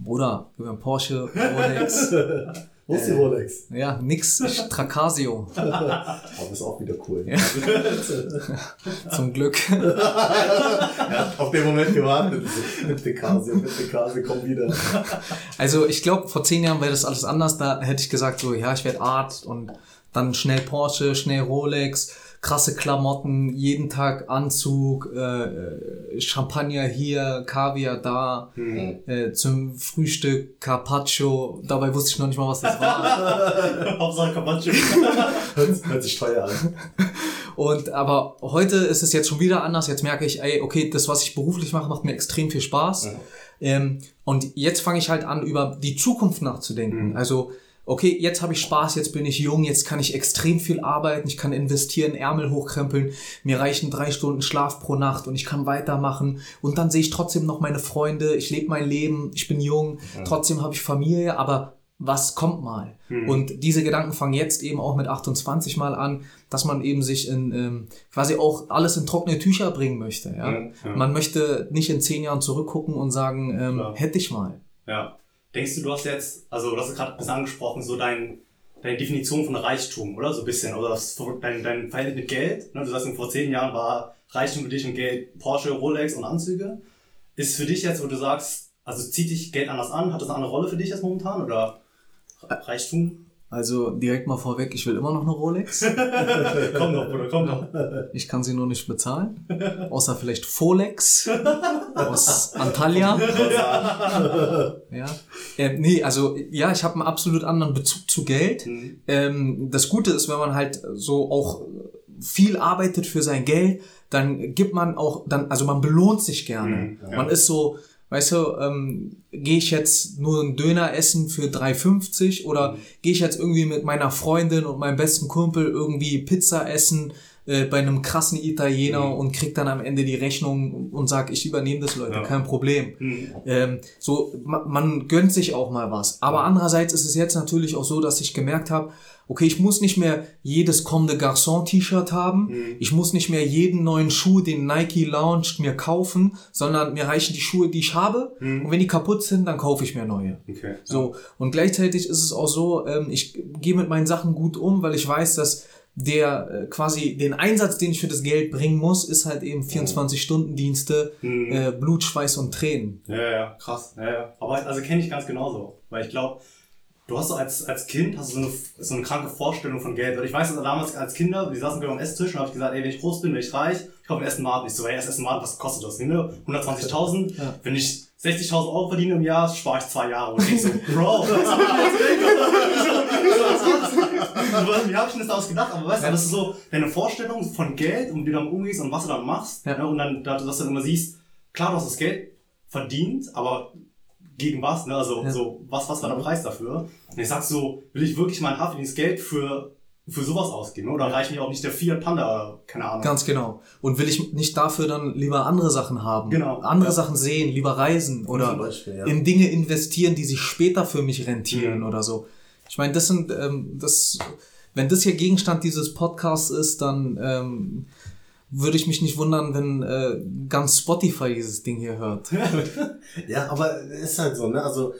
Bruder, über Porsche, Rolex, Wo ist die Rolex? ja, nix, Tracasio, Aber ist auch wieder cool. zum Glück. Auf den Moment gewartet. Bitte Kasi, bitte Kasi, komm wieder. Also ich glaube, vor zehn Jahren wäre das alles anders. Da hätte ich gesagt, so, ja, ich werde Arzt und dann schnell Porsche, schnell Rolex, krasse Klamotten, jeden Tag Anzug, äh, äh, Champagner hier, Kaviar da, äh, zum Frühstück Carpaccio. Dabei wusste ich noch nicht mal, was das war. Hauptsache Carpaccio. Hört, sich teuer an. Und aber heute ist es jetzt schon wieder anders. Jetzt merke ich, ey, okay, das, was ich beruflich mache, macht mir extrem viel Spaß. Ähm, und jetzt fange ich halt an, über die Zukunft nachzudenken. Also, okay, jetzt habe ich Spaß, jetzt bin ich jung, jetzt kann ich extrem viel arbeiten, ich kann investieren, Ärmel hochkrempeln, mir reichen drei Stunden Schlaf pro Nacht und ich kann weitermachen. Und dann sehe ich trotzdem noch meine Freunde, ich lebe mein Leben, ich bin jung, trotzdem habe ich Familie, aber was kommt mal? Und diese Gedanken fangen jetzt eben auch mit 28 mal an, dass man eben sich in ähm, quasi auch alles in trockene Tücher bringen möchte. Ja? Ja, ja. Man möchte nicht in zehn Jahren zurückgucken und sagen, ähm, hätte ich mal. Ja. Denkst du, du hast jetzt, also du hast gerade ein bisschen angesprochen, so dein, deine Definition von Reichtum, oder? So ein bisschen. Oder das, dein, dein Verhältnis mit Geld. Ne? Du sagst, vor zehn Jahren war Reichtum für dich und Geld Porsche, Rolex und Anzüge. Ist für dich jetzt, wo du sagst, also zieht dich Geld anders an? Hat das eine andere Rolle für dich jetzt momentan? Oder Reichtum? Also direkt mal vorweg, ich will immer noch eine Rolex. komm doch, Bruder, komm doch. Ich kann sie nur nicht bezahlen. Außer vielleicht Folex aus Antalya. ja. Ähm, nee, also ja, ich habe einen absolut anderen Bezug zu Geld. Mhm. Ähm, das Gute ist, wenn man halt so auch viel arbeitet für sein Geld, dann gibt man auch, dann, also man belohnt sich gerne. Mhm, ja. Man ist so, weißt du, ähm, gehe ich jetzt nur einen Döner essen für 3,50 oder Mhm. gehe ich jetzt irgendwie mit meiner Freundin und meinem besten Kumpel irgendwie Pizza essen äh, bei einem krassen Italiener Mhm. und krieg dann am Ende die Rechnung und sag, ich übernehme das, Leute, Ja. kein Problem. Mhm. Ähm, so, man, man gönnt sich auch mal was. Aber andererseits ist es jetzt natürlich auch so, dass ich gemerkt habe, okay, ich muss nicht mehr jedes kommende Garçon-T-Shirt haben. Ich muss nicht mehr jeden neuen Schuh, den Nike launcht, mir kaufen, sondern mir reichen die Schuhe, die ich habe. Und wenn die kaputt sind, dann kaufe ich mir neue. Okay. So, und gleichzeitig ist es auch so, ähm, ich gehe mit meinen Sachen gut um, weil ich weiß, dass der äh, quasi den Einsatz, den ich für das Geld bringen muss, ist halt eben 24-Stunden-Dienste, Mhm. äh, Blut, Schweiß und Tränen. Ja, ja, krass. Ja, ja. Aber also kenne ich ganz genauso. Weil ich glaube, du hast so als, als Kind hast du so eine, so eine kranke Vorstellung von Geld. Und ich weiß, dass damals als Kinder, wir saßen genau am Esstisch und habe ich gesagt, ey, wenn ich groß bin, wenn ich reich, ich kaufe ein Essen Markt. Ich so, ey, das Essen Markt, was kostet das? Ne? 120.000. Ja. Wenn ich 60.000 Euro verdiene im Jahr, spare ich zwei Jahre. Und ich so, Bro, was Wie hab ich denn das ausgedacht? Aber weißt du, das ist so deine Vorstellung von Geld und wie du damit umgehst und was du dann machst. Ja. Ne? Und dann, dass du dann immer siehst, klar, du hast das Geld verdient, aber gegen was? Ne? Also Ja. so, was, was war der Preis dafür? Und ich sag so, will ich wirklich mein hart verdientes Geld für, für sowas ausgeben? Oder reicht mir auch nicht der Fiat Panda keine Ahnung? Ganz genau. Und will ich nicht dafür dann lieber andere Sachen haben? Genau. Andere Ja. Sachen sehen, lieber reisen oder Beispiel, ja. in Dinge investieren, die sich später für mich rentieren Mhm. oder so. Ich meine, das sind, ähm, das, wenn das hier Gegenstand dieses Podcasts ist, dann ähm, würde ich mich nicht wundern, wenn äh, ganz Spotify dieses Ding hier hört. Ja, aber es ist halt so, ne? Also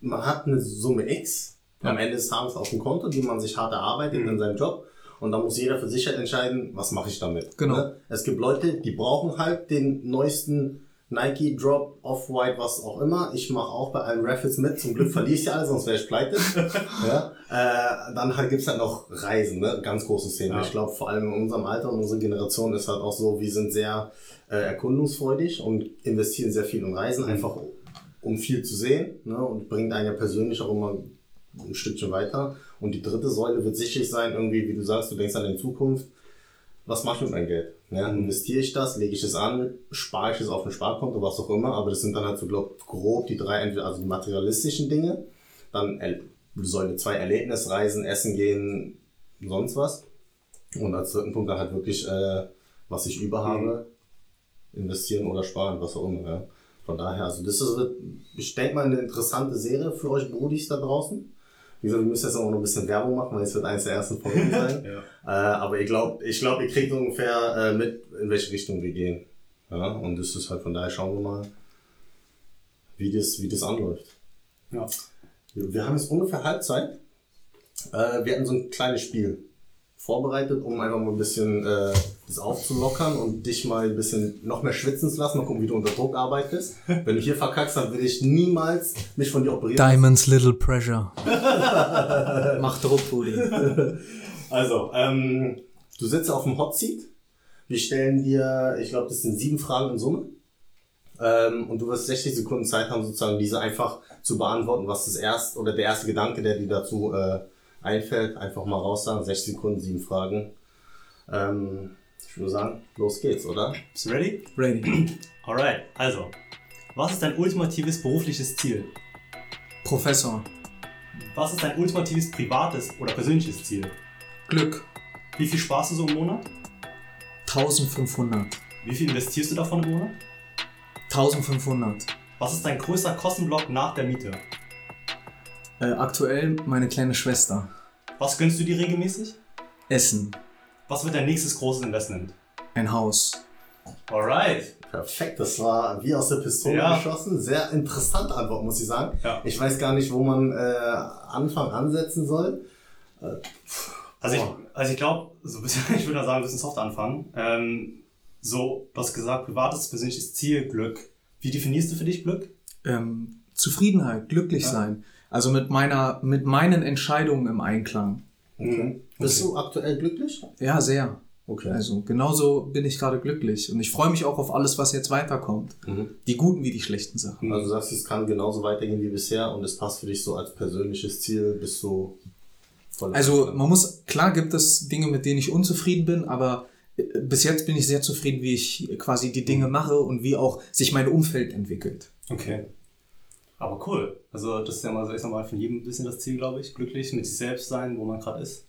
man hat eine Summe X am Ende des Tages auf dem Konto, die man sich hart erarbeitet Mhm. in seinem Job. Und da muss jeder für sich halt entscheiden, was mache ich damit. Genau. Ne? Es gibt Leute, die brauchen halt den neuesten Nike Drop, Off-White, was auch immer. Ich mache auch bei allen Raffles mit. Zum Glück verliere ich ja alle, sonst wäre ich pleite. ja? äh, dann halt gibt's halt noch Reisen, ne? ganz großes Thema. Ja. Ich glaube, vor allem in unserem Alter und unserer Generation ist halt auch so, wir sind sehr äh, erkundungsfreudig und investieren sehr viel in Reisen, einfach um viel zu sehen ne? und bringt einen ja persönlich auch immer ein Stückchen weiter. Und die dritte Säule wird sicherlich sein, irgendwie, wie du sagst, du denkst an die Zukunft. Was mache ich mit meinem Geld? Ja, investiere ich das, lege ich es an, spare ich es auf ein Sparkonto, was auch immer, aber das sind dann halt so glaub, grob die drei, also die materialistischen Dinge, dann Säule zwei Erlebnisreisen, Essen gehen, sonst was. Und als dritten Punkt dann halt wirklich, äh, was ich über habe, investieren oder sparen, was auch immer. Ja. Von daher, also das ist, ich denke mal, eine interessante Serie für euch Brudis da draußen. Wie gesagt, wir müssen jetzt auch noch ein bisschen Werbung machen, weil es wird eines der ersten Folgen sein. Ja. Äh, aber ich glaube, ich glaub, ihr kriegt ungefähr äh, mit, in welche Richtung wir gehen. Ja, und das ist halt von daher schauen wir mal, wie das, wie das anläuft. Ja. Wir, wir haben jetzt ungefähr Halbzeit. Äh, wir hatten so ein kleines Spiel vorbereitet, um einfach mal ein bisschen äh, das aufzulockern und dich mal ein bisschen noch mehr schwitzen zu lassen. Mal gucken, wie du unter Druck arbeitest. Wenn du hier verkackst, dann will ich niemals mich von dir operieren. Diamonds Little Pressure. Mach Druck, Brudi. Also, ähm, Du sitzt auf dem Hot Seat. Wir stellen dir, ich glaube, das sind sieben Fragen in Summe. Ähm, und du wirst 60 Sekunden Zeit haben, sozusagen diese einfach zu beantworten, was das erste oder der erste Gedanke, der dir dazu äh, einfällt, einfach mal raus sagen. 60 Sekunden, sieben Fragen. Ähm, ich würde sagen, los geht's, oder? bist du ready? Ready. Alright, also, was ist dein ultimatives berufliches Ziel? Professor. Was ist dein ultimatives privates oder persönliches Ziel? Glück. Wie viel sparst du so im Monat? 1500. Wie viel investierst du davon im Monat? 1500. Was ist dein größter Kostenblock nach der Miete? Äh, aktuell meine kleine Schwester. Was gönnst du dir regelmäßig? Essen. Was wird dein nächstes großes Investment? Ein Haus. Alright. Perfekt, das war wie aus der Pistole Ja. geschossen. Sehr interessante Antwort, muss ich sagen. Ja. Ich weiß gar nicht, wo man äh, Anfang ansetzen soll. Also ich, also ich glaube, so bisschen, ich würde sagen, ein bisschen soft anfangen. Ähm, so, du hast gesagt, privates, persönliches Ziel, Glück. Wie definierst du für dich Glück? Ähm, Zufriedenheit, glücklich Ja. sein. Also mit meiner, mit meinen Entscheidungen im Einklang. Okay. Bist Okay. du aktuell glücklich? Ja, sehr. Okay. Also genauso bin ich gerade glücklich. Und ich freue mich auch auf alles, was jetzt weiterkommt. Mhm. Die guten wie die schlechten Sachen. Also du sagst, es kann genauso weitergehen wie bisher und es passt für dich so als persönliches Ziel, bist du voll. Also man muss, klar gibt es Dinge, mit denen ich unzufrieden bin, aber äh, bis jetzt bin ich sehr zufrieden, wie ich quasi die Dinge mache und wie auch sich mein Umfeld entwickelt. Okay. Aber cool. Also das ist ja mal, so, ich sag mal, von jedem ein bisschen das Ziel, glaube ich. Glücklich mit sich selbst sein, wo man gerade ist.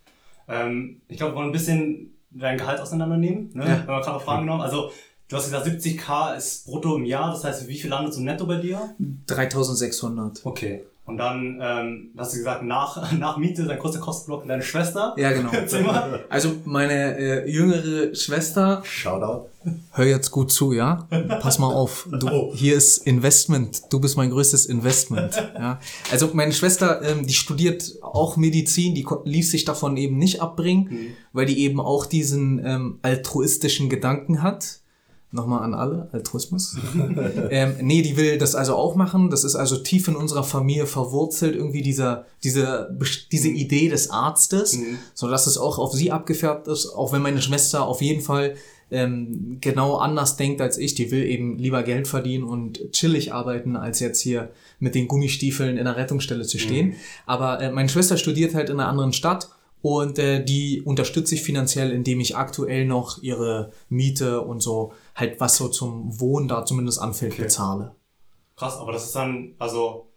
Ähm, ich glaube, wir wollen ein bisschen dein Gehalt auseinandernehmen. Ne? Ja. Wenn wir gerade Fragen genommen. Also du hast gesagt, 70k ist brutto im Jahr. Das heißt, wie viel landet so netto bei dir? 3600. Okay. Und dann ähm, hast du gesagt, nach, nach Miete, dein großer Kostenblock, deine Schwester. Ja, genau. Also meine äh, jüngere Schwester, Shoutout. Hör jetzt gut zu, ja? Pass mal auf. Du, hier ist Investment. Du bist mein größtes Investment. Ja? Also meine Schwester, ähm, die studiert auch Medizin, die ließ sich davon eben nicht abbringen, weil die eben auch diesen ähm, altruistischen Gedanken hat. Nochmal an alle, Altruismus. ähm, nee, die will das also auch machen. Das ist also tief in unserer Familie verwurzelt, irgendwie dieser, diese, diese Idee des Arztes, so dass es auch auf sie abgefärbt ist, auch wenn meine Schwester auf jeden Fall ähm, genau anders denkt als ich. Die will eben lieber Geld verdienen und chillig arbeiten, als jetzt hier mit den Gummistiefeln in der Rettungsstelle zu stehen. Aber äh, meine Schwester studiert halt in einer anderen Stadt und äh, die unterstütze ich finanziell, indem ich aktuell noch ihre Miete und so halt was so zum Wohnen da zumindest anfällt, bezahle. Krass, aber das ist dann, also,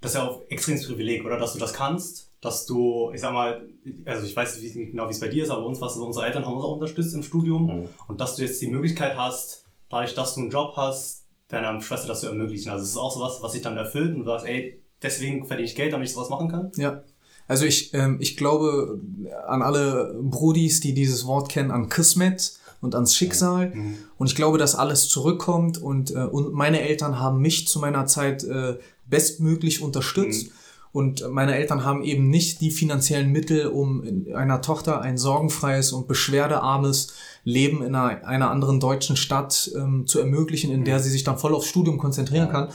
das ist ja auch extremes Privileg, oder? Dass du das kannst, dass du, ich sag mal, also ich weiß nicht genau, wie es bei dir ist, aber bei uns so, unsere Eltern haben uns auch unterstützt im Studium und dass du jetzt die Möglichkeit hast, dadurch, dass du einen Job hast, deiner Schwester das zu ermöglichen. Also es ist auch sowas, was sich dann erfüllt und du sagst, ey, deswegen verdiene ich Geld, damit ich sowas machen kann. Ja. Also ich, ähm, ich glaube an alle Brudis, die dieses Wort kennen, an Kismet und ans Schicksal. Und ich glaube, dass alles zurückkommt. Und, äh, und meine Eltern haben mich zu meiner Zeit äh, bestmöglich unterstützt. Und meine Eltern haben eben nicht die finanziellen Mittel, um in einer Tochter ein sorgenfreies und beschwerdearmes Leben in einer, einer anderen deutschen Stadt ähm, zu ermöglichen, in der sie sich dann voll aufs Studium konzentrieren kann.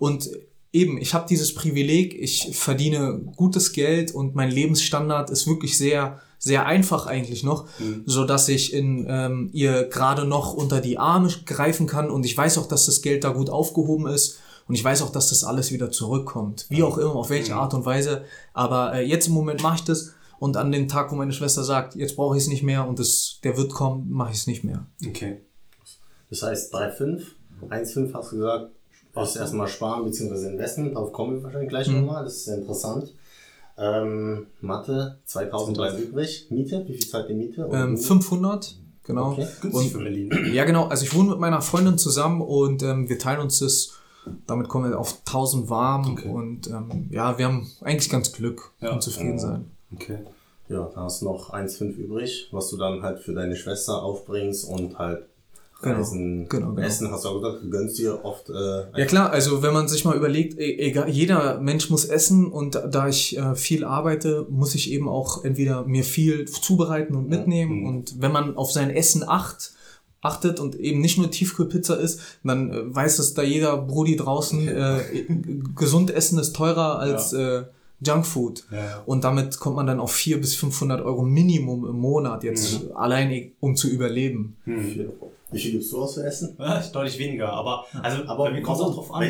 Und eben, ich habe dieses Privileg, ich verdiene gutes Geld und mein Lebensstandard ist wirklich sehr, sehr einfach eigentlich noch, so dass ich in ähm, ihr gerade noch unter die Arme greifen kann. Und ich weiß auch, dass das Geld da gut aufgehoben ist und ich weiß auch, dass das alles wieder zurückkommt, wie auch immer, auf welche Art und Weise. Aber äh, jetzt im Moment mache ich das und an dem Tag, wo meine Schwester sagt, jetzt brauche ich es nicht mehr und es, der wird kommen, mache ich es nicht mehr. Okay. Das heißt 3,5. 1,5 hast du gesagt, ist erstmal sparen bzw. investment. Darauf kommen wir wahrscheinlich gleich nochmal. Das ist sehr interessant. Ähm, Mathe, 2000 bleibt übrig. Miete, wie viel zahlt die Miete? Und Ähm, du? 500, genau. Okay. Günstig für Berlin. Ja, genau. Also ich wohne mit meiner Freundin zusammen und ähm, wir teilen uns das. Damit kommen wir auf 1000 warm und ähm, ja, wir haben eigentlich ganz Glück Ja. und zufrieden sein. Okay. Ja, da hast du noch 1,5 übrig, was du dann halt für deine Schwester aufbringst und halt Genau, Reisen, genau, genau. Essen, hast du auch gesagt, du gönnst dir oft äh, Ja klar, also wenn man sich mal überlegt, e- egal, jeder Mensch muss essen und da ich äh, viel arbeite, muss ich eben auch entweder mir viel zubereiten und mitnehmen und wenn man auf sein Essen acht, achtet und eben nicht nur Tiefkühlpizza isst, dann äh, weiß es da jeder Brudi draußen, äh, gesund essen ist teurer als äh, Junkfood. Ja. Und damit kommt man dann auf 400 bis 500 Euro Minimum im Monat jetzt allein, um zu überleben. Wie viel, wie viel gibst du aus für Essen? Ja, deutlich weniger, aber also Aber bei mir kommt es auch drauf an.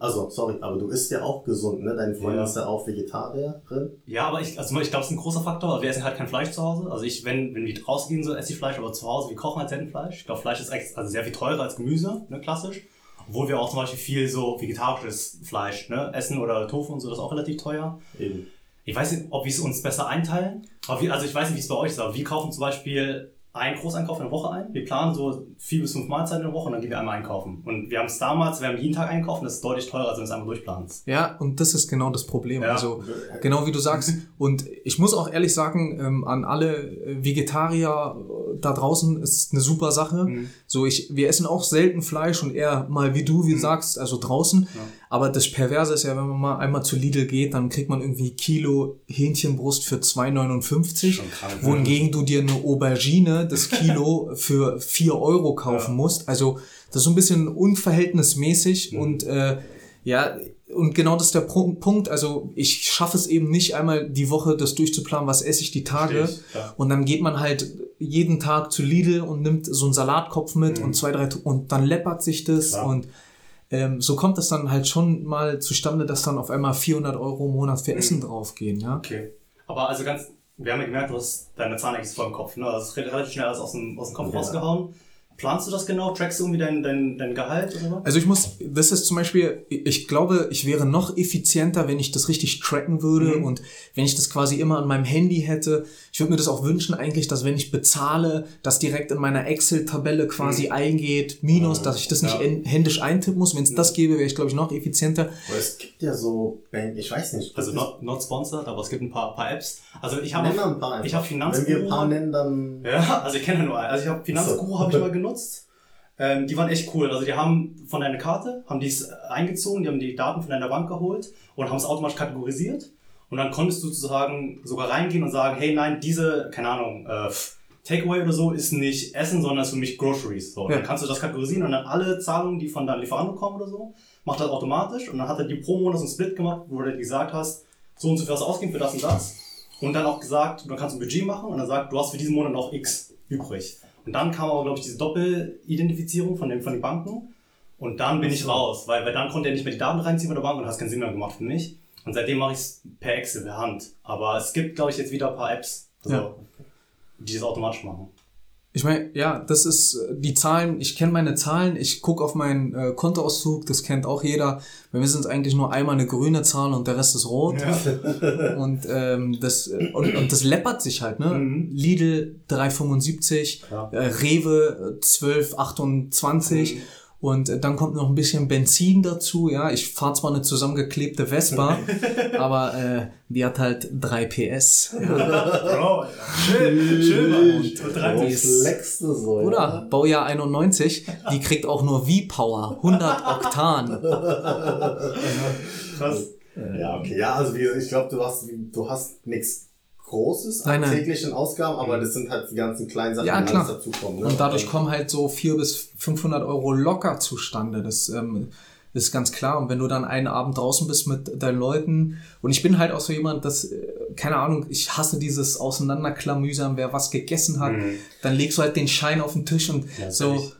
Also, sorry, aber du isst ja auch gesund, ne? Deine Freundin Ja. ist ja auch Vegetarierin. Ja, aber ich, also ich glaube, es ist ein großer Faktor. Also wir essen halt kein Fleisch zu Hause. Also ich, wenn, wenn wir rausgehen, so esse ich Fleisch, aber zu Hause, wir kochen halt selten Fleisch. Ich glaube, Fleisch ist also sehr viel teurer als Gemüse, ne, klassisch. Obwohl wir auch zum Beispiel viel so vegetarisches Fleisch ne, essen oder Tofu und so, das ist auch relativ teuer. Eben. Ich weiß nicht, ob wir es uns besser einteilen. Aber wir, also ich weiß nicht, wie es bei euch ist, aber wir kaufen zum Beispiel einen Großeinkauf in der Woche ein. Wir planen so vier bis fünf Mahlzeiten in der Woche und dann gehen wir einmal einkaufen. Und wir haben es damals, wir haben jeden Tag einkaufen, das ist deutlich teurer, als wenn du es einmal durchplanst. Ja, und das ist genau das Problem. Ja. Also genau wie du sagst. Und ich muss auch ehrlich sagen, ähm, an alle äh, Vegetarier äh, da draußen ist eine super Sache. So ich, wir essen auch selten Fleisch und eher mal wie du, wie du sagst, also draußen. Aber das Perverse ist ja, wenn man mal einmal zu Lidl geht, dann kriegt man irgendwie Kilo Hähnchenbrust für 2,59. Schon krank. Wohingegen du dir eine Aubergine, das Kilo, für 4 Euro kaufen musst. Also das ist so ein bisschen unverhältnismäßig und äh, ja, und genau das ist der Punkt. Also ich schaffe es eben nicht einmal die Woche das durchzuplanen, was esse ich die Tage. Ja. Und dann geht man halt jeden Tag zu Lidl und nimmt so einen Salatkopf mit und zwei, drei und dann läppert sich das Klar. und ähm, so kommt es dann halt schon mal zustande, dass dann auf einmal 400 Euro im Monat für Essen draufgehen, ja. Okay. Aber also ganz, wir haben ja gemerkt, du hast deine Zahnäxte vor dem Kopf, ne? Das ist relativ schnell alles aus dem, aus dem Kopf Ja. rausgehauen. Planst du das genau? Trackst du irgendwie dein, dein, dein Gehalt oder was? Also ich muss, das ist zum Beispiel, ich glaube, ich wäre noch effizienter, wenn ich das richtig tracken würde Mhm. und wenn ich das quasi immer an meinem Handy hätte. Ich würde mir das auch wünschen eigentlich, dass wenn ich bezahle, das direkt in meiner Excel-Tabelle quasi eingeht, minus, dass ich das nicht Mhm. Ja. Mhm. händisch eintippen muss. Wenn es das gäbe, wäre ich, glaube ich, noch effizienter. Aber es gibt ja so, ich weiß nicht. Also not, not sponsored, aber es gibt ein paar, paar Apps. Also ich habe ich habe Wenn wir ein paar Finanzguru. nennen, dann. Ja, also ich kenne nur einen. Also ich habe Finanzguru habe ich mal genutzt. Ähm, die waren echt cool. Also die haben von deiner Karte, haben die es eingezogen, die haben die Daten von deiner Bank geholt und haben es automatisch kategorisiert. Und dann konntest du sozusagen sogar reingehen und sagen, hey nein, diese, keine Ahnung, äh, Takeaway oder so ist nicht Essen, sondern ist für mich Groceries. So, Ja. dann kannst du das kategorisieren und dann alle Zahlungen, die von deinem Lieferanten kommen oder so, macht das automatisch. Und dann hat er die pro Monat so einen Split gemacht, wo dir gesagt hast, so und so viel was ausgeben für das und das. Und dann auch gesagt, du kannst ein Budget machen und dann sagt, du hast für diesen Monat noch X übrig. Und dann kam aber, glaube ich, diese Doppelidentifizierung von den, von den Banken. Und dann bin ich raus, weil, weil dann konnte er nicht mehr die Daten reinziehen von der Bank und hat keinen Sinn mehr gemacht für mich. Und seitdem mache ich es per Excel, per Hand. Aber es gibt, glaube ich, jetzt wieder ein paar Apps, also, Ja. die das automatisch machen. Ich meine, ja, das ist äh, die Zahlen, ich kenne meine Zahlen, ich gucke auf meinen äh, Kontoauszug, das kennt auch jeder. Bei mir sind es eigentlich nur einmal eine grüne Zahl und der Rest ist rot. Und, ähm, das, äh, und, und das läppert sich halt, ne? Mhm. Lidl 3,75, Ja. äh, Rewe äh, 12,28 Mhm. Und äh, dann kommt noch ein bisschen Benzin dazu, ja. Ich fahre zwar eine zusammengeklebte Vespa, aber äh, die hat halt 3 PS. Ja. Bro, schön, schön, Mann. Und du so? Oder Baujahr 91, die kriegt auch nur V-Power, 100 Oktan. Krass. Ja, okay. Ja, also wie, ich glaube, du hast, du hast nichts Großes Nein, an nein. täglichen Ausgaben, aber das sind halt die ganzen kleinen Sachen, Ja, die klar. dazukommen. Ne? Und dadurch kommen halt so 400 bis 500 Euro locker zustande. Das ähm, ist ganz klar. Und wenn du dann einen Abend draußen bist mit deinen Leuten, und ich bin halt auch so jemand, das, äh, keine Ahnung, ich hasse dieses Auseinanderklamüsern, wer was gegessen hat, Mhm. dann legst du halt den Schein auf den Tisch und Ja, so. f-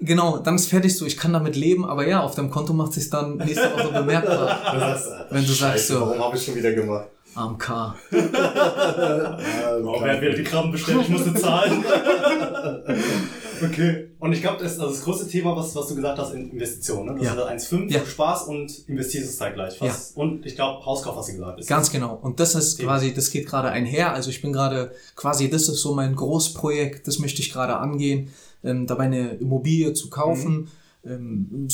Genau, dann ist fertig so, ich kann damit leben, aber ja, auf deinem Konto macht sich dann nächste Woche bemerkbar. Wenn du sagst Scheiße, so- Warum habe ich schon wieder gemacht? AMK. Oh, wer hat wieder die Krabben bestellt? Ich musste zahlen. okay. Und ich glaube, das ist also das größte Thema, was, was du gesagt hast, in Investitionen. Ne? Das Ja. ist 1,5, Ja. Spaß und investierst es zeitgleich. Was, Und ich glaube, Hauskauf hast du gesagt. Ist Ganz genau. Und das ist quasi, das geht gerade einher. Also ich bin gerade quasi, das ist so mein Großprojekt, das möchte ich gerade angehen, ähm, dabei eine Immobilie zu kaufen. Ähm,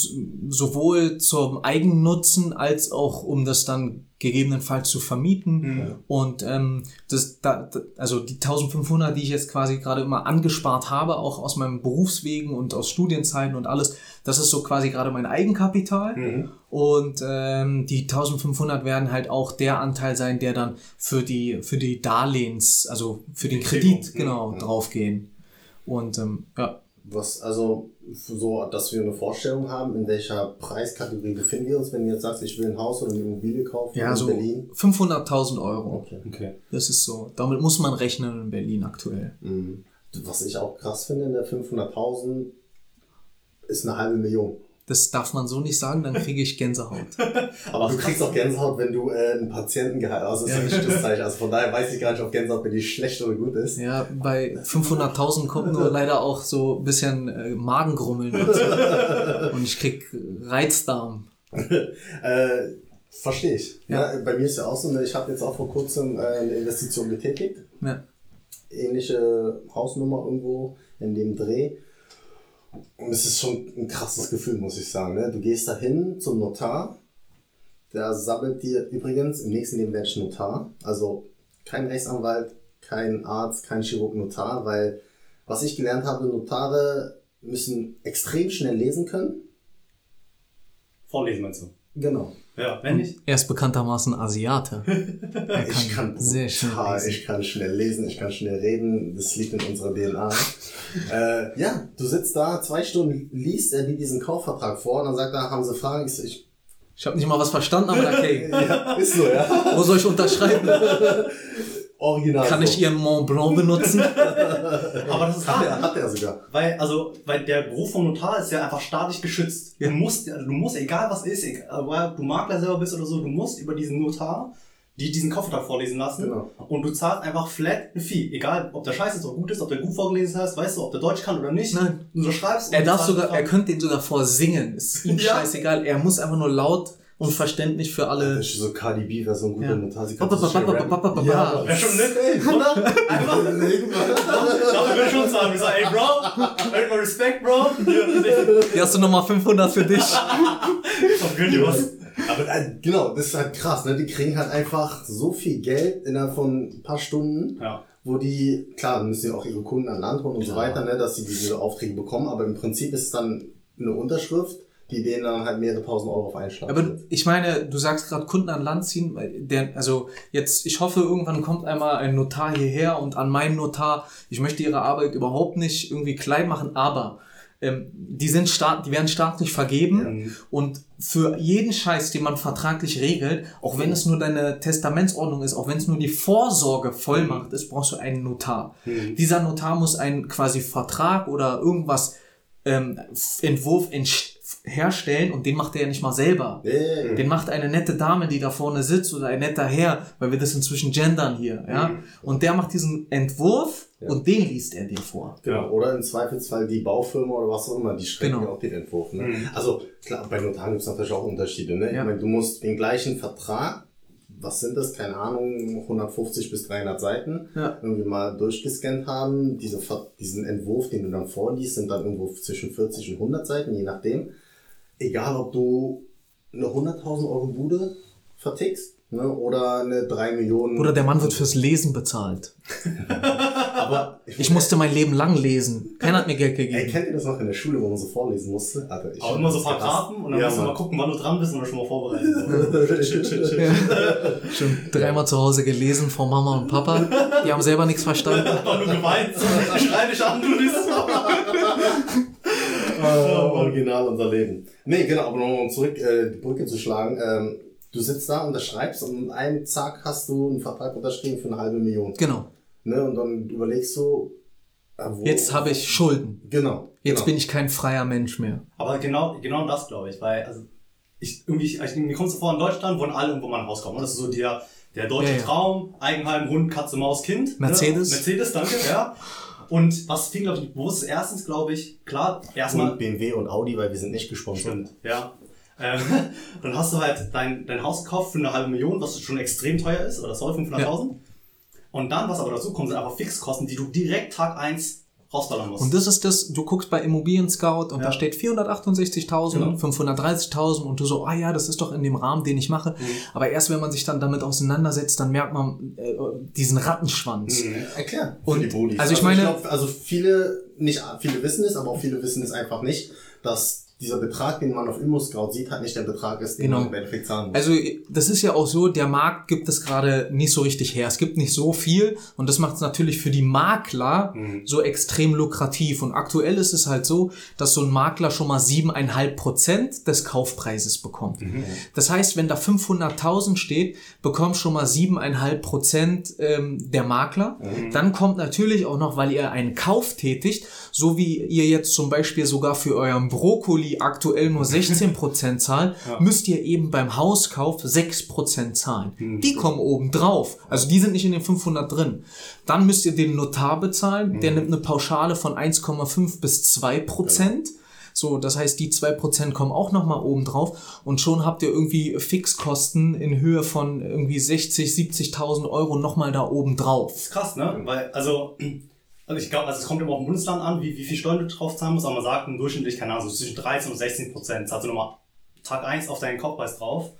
sowohl zum Eigennutzen als auch um das dann gegebenenfalls zu vermieten. Und ähm, das, da, also die 1500, die ich jetzt quasi gerade immer angespart habe, auch aus meinem Berufswegen und aus Studienzeiten und alles, das ist so quasi gerade mein Eigenkapital. Und ähm, die 1500 werden halt auch der Anteil sein, der dann für die für die Darlehens, also für den Kredit genau draufgehen. Und ähm, ja, Was, also, so, dass wir eine Vorstellung haben, in welcher Preiskategorie befinden wir uns, wenn du jetzt sagst, ich will ein Haus oder eine Immobilie kaufen ja in so Berlin. 500.000 Euro. Okay. Okay. Das ist so. Damit muss man rechnen in Berlin aktuell. Mhm. Was ich auch krass finde, der 500.000 ist eine halbe Million. Das darf man so nicht sagen, dann kriege ich Gänsehaut. Aber du kriegst auch Gänsehaut, wenn du äh, einen Patientengehalt, also das ist ein gutes Zeichen. Also von daher weiß ich gar nicht, ob Gänsehaut bei dir schlecht oder gut ist. Ja, bei 500.000 kommt nur leider auch so ein bisschen äh, Magengrummeln dazu. Und ich krieg Reizdarm. Äh, Verstehe ich. Ja. Ja. bei mir ist ja auch so, ne, ich habe jetzt auch vor kurzem äh, eine Investition getätigt. Ja. Ähnliche Hausnummer irgendwo in dem Dreh. Und es ist schon ein krasses Gefühl, muss ich sagen. Ne? Du gehst da hin zum Notar. Der sammelt dir übrigens, im nächsten Leben werde ich Notar. Also kein Rechtsanwalt, kein Arzt, kein Chirurg, Notar, weil was ich gelernt habe, Notare müssen extrem schnell lesen können. Vorlesen meinst du? Genau. Ja, wenn nicht. Er ist bekanntermaßen Asiate. Er Ich kann kann sehr schnell lesen. ich kann schnell lesen, ich kann schnell reden, das liegt in unserer DNA. äh, ja, du sitzt da zwei Stunden, liest er dir diesen Kaufvertrag vor und dann sagt er, haben Sie Fragen? Ich, ich Ich habe nicht mal was verstanden, aber okay. ja, ist so, ja. Wo soll ich unterschreiben? Original. Kann so. ich Ihren Mont Blanc benutzen? Aber das ist Hat hart. er, hat er sogar. Weil, also, weil der Beruf vom Notar ist ja einfach staatlich geschützt. Du musst, also du musst, egal was ist, egal, ob du Makler selber bist oder so, du musst über diesen Notar die diesen Kaufvertrag vorlesen lassen. Genau. Und du zahlst einfach flat ein Fee. Egal, ob der Scheiß ist oder gut ist, ob der gut vorgelesen hast, weißt du, ob der Deutsch kann oder nicht. Nein. Du schreibst. Er und darf sogar, er könnte den sogar vorsingen. Ist ihm Ja. scheißegal. Er muss einfach nur laut und verständlich für alle. Das ist so Cardi B wäre so ein guter Ja. Notar. Sie kann so rappen. Ja, Wäre schon nett, ey, oder? Einfach. Dafür würde ich schon sagen, ich sag, ey Bro, irgendwann Respekt, Bro. Hier, hast du nochmal 500 für dich. auf gönn dir was. Aber äh, genau, das ist halt krass, ne? Die kriegen halt einfach so viel Geld innerhalb von ein paar Stunden, Ja. wo die, klar, müssen ja auch ihre Kunden an Land holen und so weiter, ne, dass sie diese Aufträge bekommen, aber im Prinzip ist es dann eine Unterschrift, die denen dann halt mehrere tausend Euro auf einen Schlag Aber ich meine, du sagst gerade Kunden an Land ziehen. Der, also jetzt, ich hoffe, irgendwann kommt einmal ein Notar hierher und an meinen Notar, ich möchte ihre Arbeit überhaupt nicht irgendwie klein machen, aber ähm, die sind staat, die werden staatlich vergeben und für jeden Scheiß, den man vertraglich regelt, auch wenn es nur deine Testamentsordnung ist, auch wenn es nur die Vorsorgevollmacht ist, brauchst du einen Notar. Dieser Notar muss einen quasi Vertrag oder irgendwas ähm, Entwurf entsch- herstellen und den macht er ja nicht mal selber. Ja, ja, ja. Den macht eine nette Dame, die da vorne sitzt oder ein netter Herr, weil wir das inzwischen gendern hier, ja. Und der macht diesen Entwurf und den liest er dir vor. Genau. Oder im Zweifelsfall die Baufirma oder was auch immer, die schreiben Genau. ja auch den Entwurf. Ne? Also klar, bei Notaren gibt es natürlich auch Unterschiede. Ne? Ja. Ich meine, du musst den gleichen Vertrag, was sind das, keine Ahnung, 150 bis 300 Seiten, Ja. irgendwie mal durchgescannt haben. Diese, diesen Entwurf, den du dann vorliest, sind dann irgendwo zwischen 40 und 100 Seiten, je nachdem. Egal, ob du eine 100.000 Euro Bude vertickst ne? oder eine 3 Millionen. Oder der Mann wird fürs Lesen bezahlt. Aber Ich musste mein Leben lang lesen. Keiner hat mir Geld Ey, gegeben. kennt ihr das noch in der Schule, wo man so vorlesen musste? Alter, ich Auch immer so. Paragraphen und dann ja, musst du mal gucken, wann du dran bist und dann schon mal vorbereiten. Shit. Schon dreimal zu Hause gelesen von Mama und Papa. Die haben selber nichts verstanden. Einfach nur geweint. Ich schrei dich an, du liest Oh, original unser Leben. Nee, genau, aber nochmal um zurück äh, die Brücke zu schlagen. Ähm, du sitzt da, unterschreibst und in einem Zack hast du einen Vertrag unterschrieben für eine halbe Million. Genau. Ne? Und dann überlegst du, äh, wo, Jetzt habe ich Schulden. Genau. Jetzt genau. bin ich kein freier Mensch mehr. Aber genau, genau das glaube ich, weil, also, ich, irgendwie, ich, mir kommt so vor, in Deutschland wollen alle irgendwo mal ein Haus kaufen. ne? Das ist so der, der deutsche Ja, ja. Traum, Eigenheim, Hund, Katze, Maus, Kind. Mercedes. Ne? Mercedes, danke, ja. Und was vielen, glaube ich, bewusst ist, erstens, glaube ich, klar, erstmal, Und BMW und Audi, weil wir sind nicht gesponsert. Stimmt, ja. Ähm, dann hast du halt dein, dein Haus gekauft für eine halbe Million, was schon extrem teuer ist, oder soll 500.000. Und dann, was aber dazu kommt, sind einfach Fixkosten, die du direkt Tag 1 rausballern musst. Und das ist das, du guckst bei Immobilien Scout und Ja. da steht 468.000, Genau. 530.000 und du so, ah ja, das ist doch in dem Rahmen, den ich mache. Aber erst wenn man sich dann damit auseinandersetzt, dann merkt man äh, diesen Rattenschwanz. Erklär. Und- für die Bodis. also ich meine- glaub, also viele, nicht viele wissen es, aber auch viele wissen es einfach nicht, dass dieser Betrag, den man auf Immo-Scout sieht, halt nicht der Betrag ist, den Genau. man im Endeffekt zahlen muss. Also das ist ja auch so, der Markt gibt es gerade nicht so richtig her. Es gibt nicht so viel und das macht es natürlich für die Makler so extrem lukrativ. Und aktuell ist es halt so, dass so ein Makler schon mal 7,5 Prozent des Kaufpreises bekommt. Das heißt, wenn da 500.000 steht, bekommt schon mal 7,5 Prozent ähm, der Makler. Dann kommt natürlich auch noch, weil ihr einen Kauf tätigt, so wie ihr jetzt zum Beispiel sogar für euren Brokkoli aktuell nur 16 Prozent zahlt, müsst ihr eben beim Hauskauf 6 Prozent zahlen. Die kommen oben drauf. Also die sind nicht in den 500 drin. Dann müsst ihr den Notar bezahlen. Der nimmt eine Pauschale von 1,5 bis 2 Prozent. So, das heißt, die 2% kommen auch nochmal oben drauf und schon habt ihr irgendwie Fixkosten in Höhe von irgendwie 60, 70.000 Euro nochmal da oben drauf. Das ist krass, ne? Weil, also, also ich glaube, also es kommt immer auf dem Bundesland an, wie, wie viel Steuern du drauf zahlen musst, aber man sagt im durchschnittlich, keine Ahnung, so zwischen 13 und 16 Prozent zahlst du nochmal Tag 1 auf deinen Kaufpreis drauf.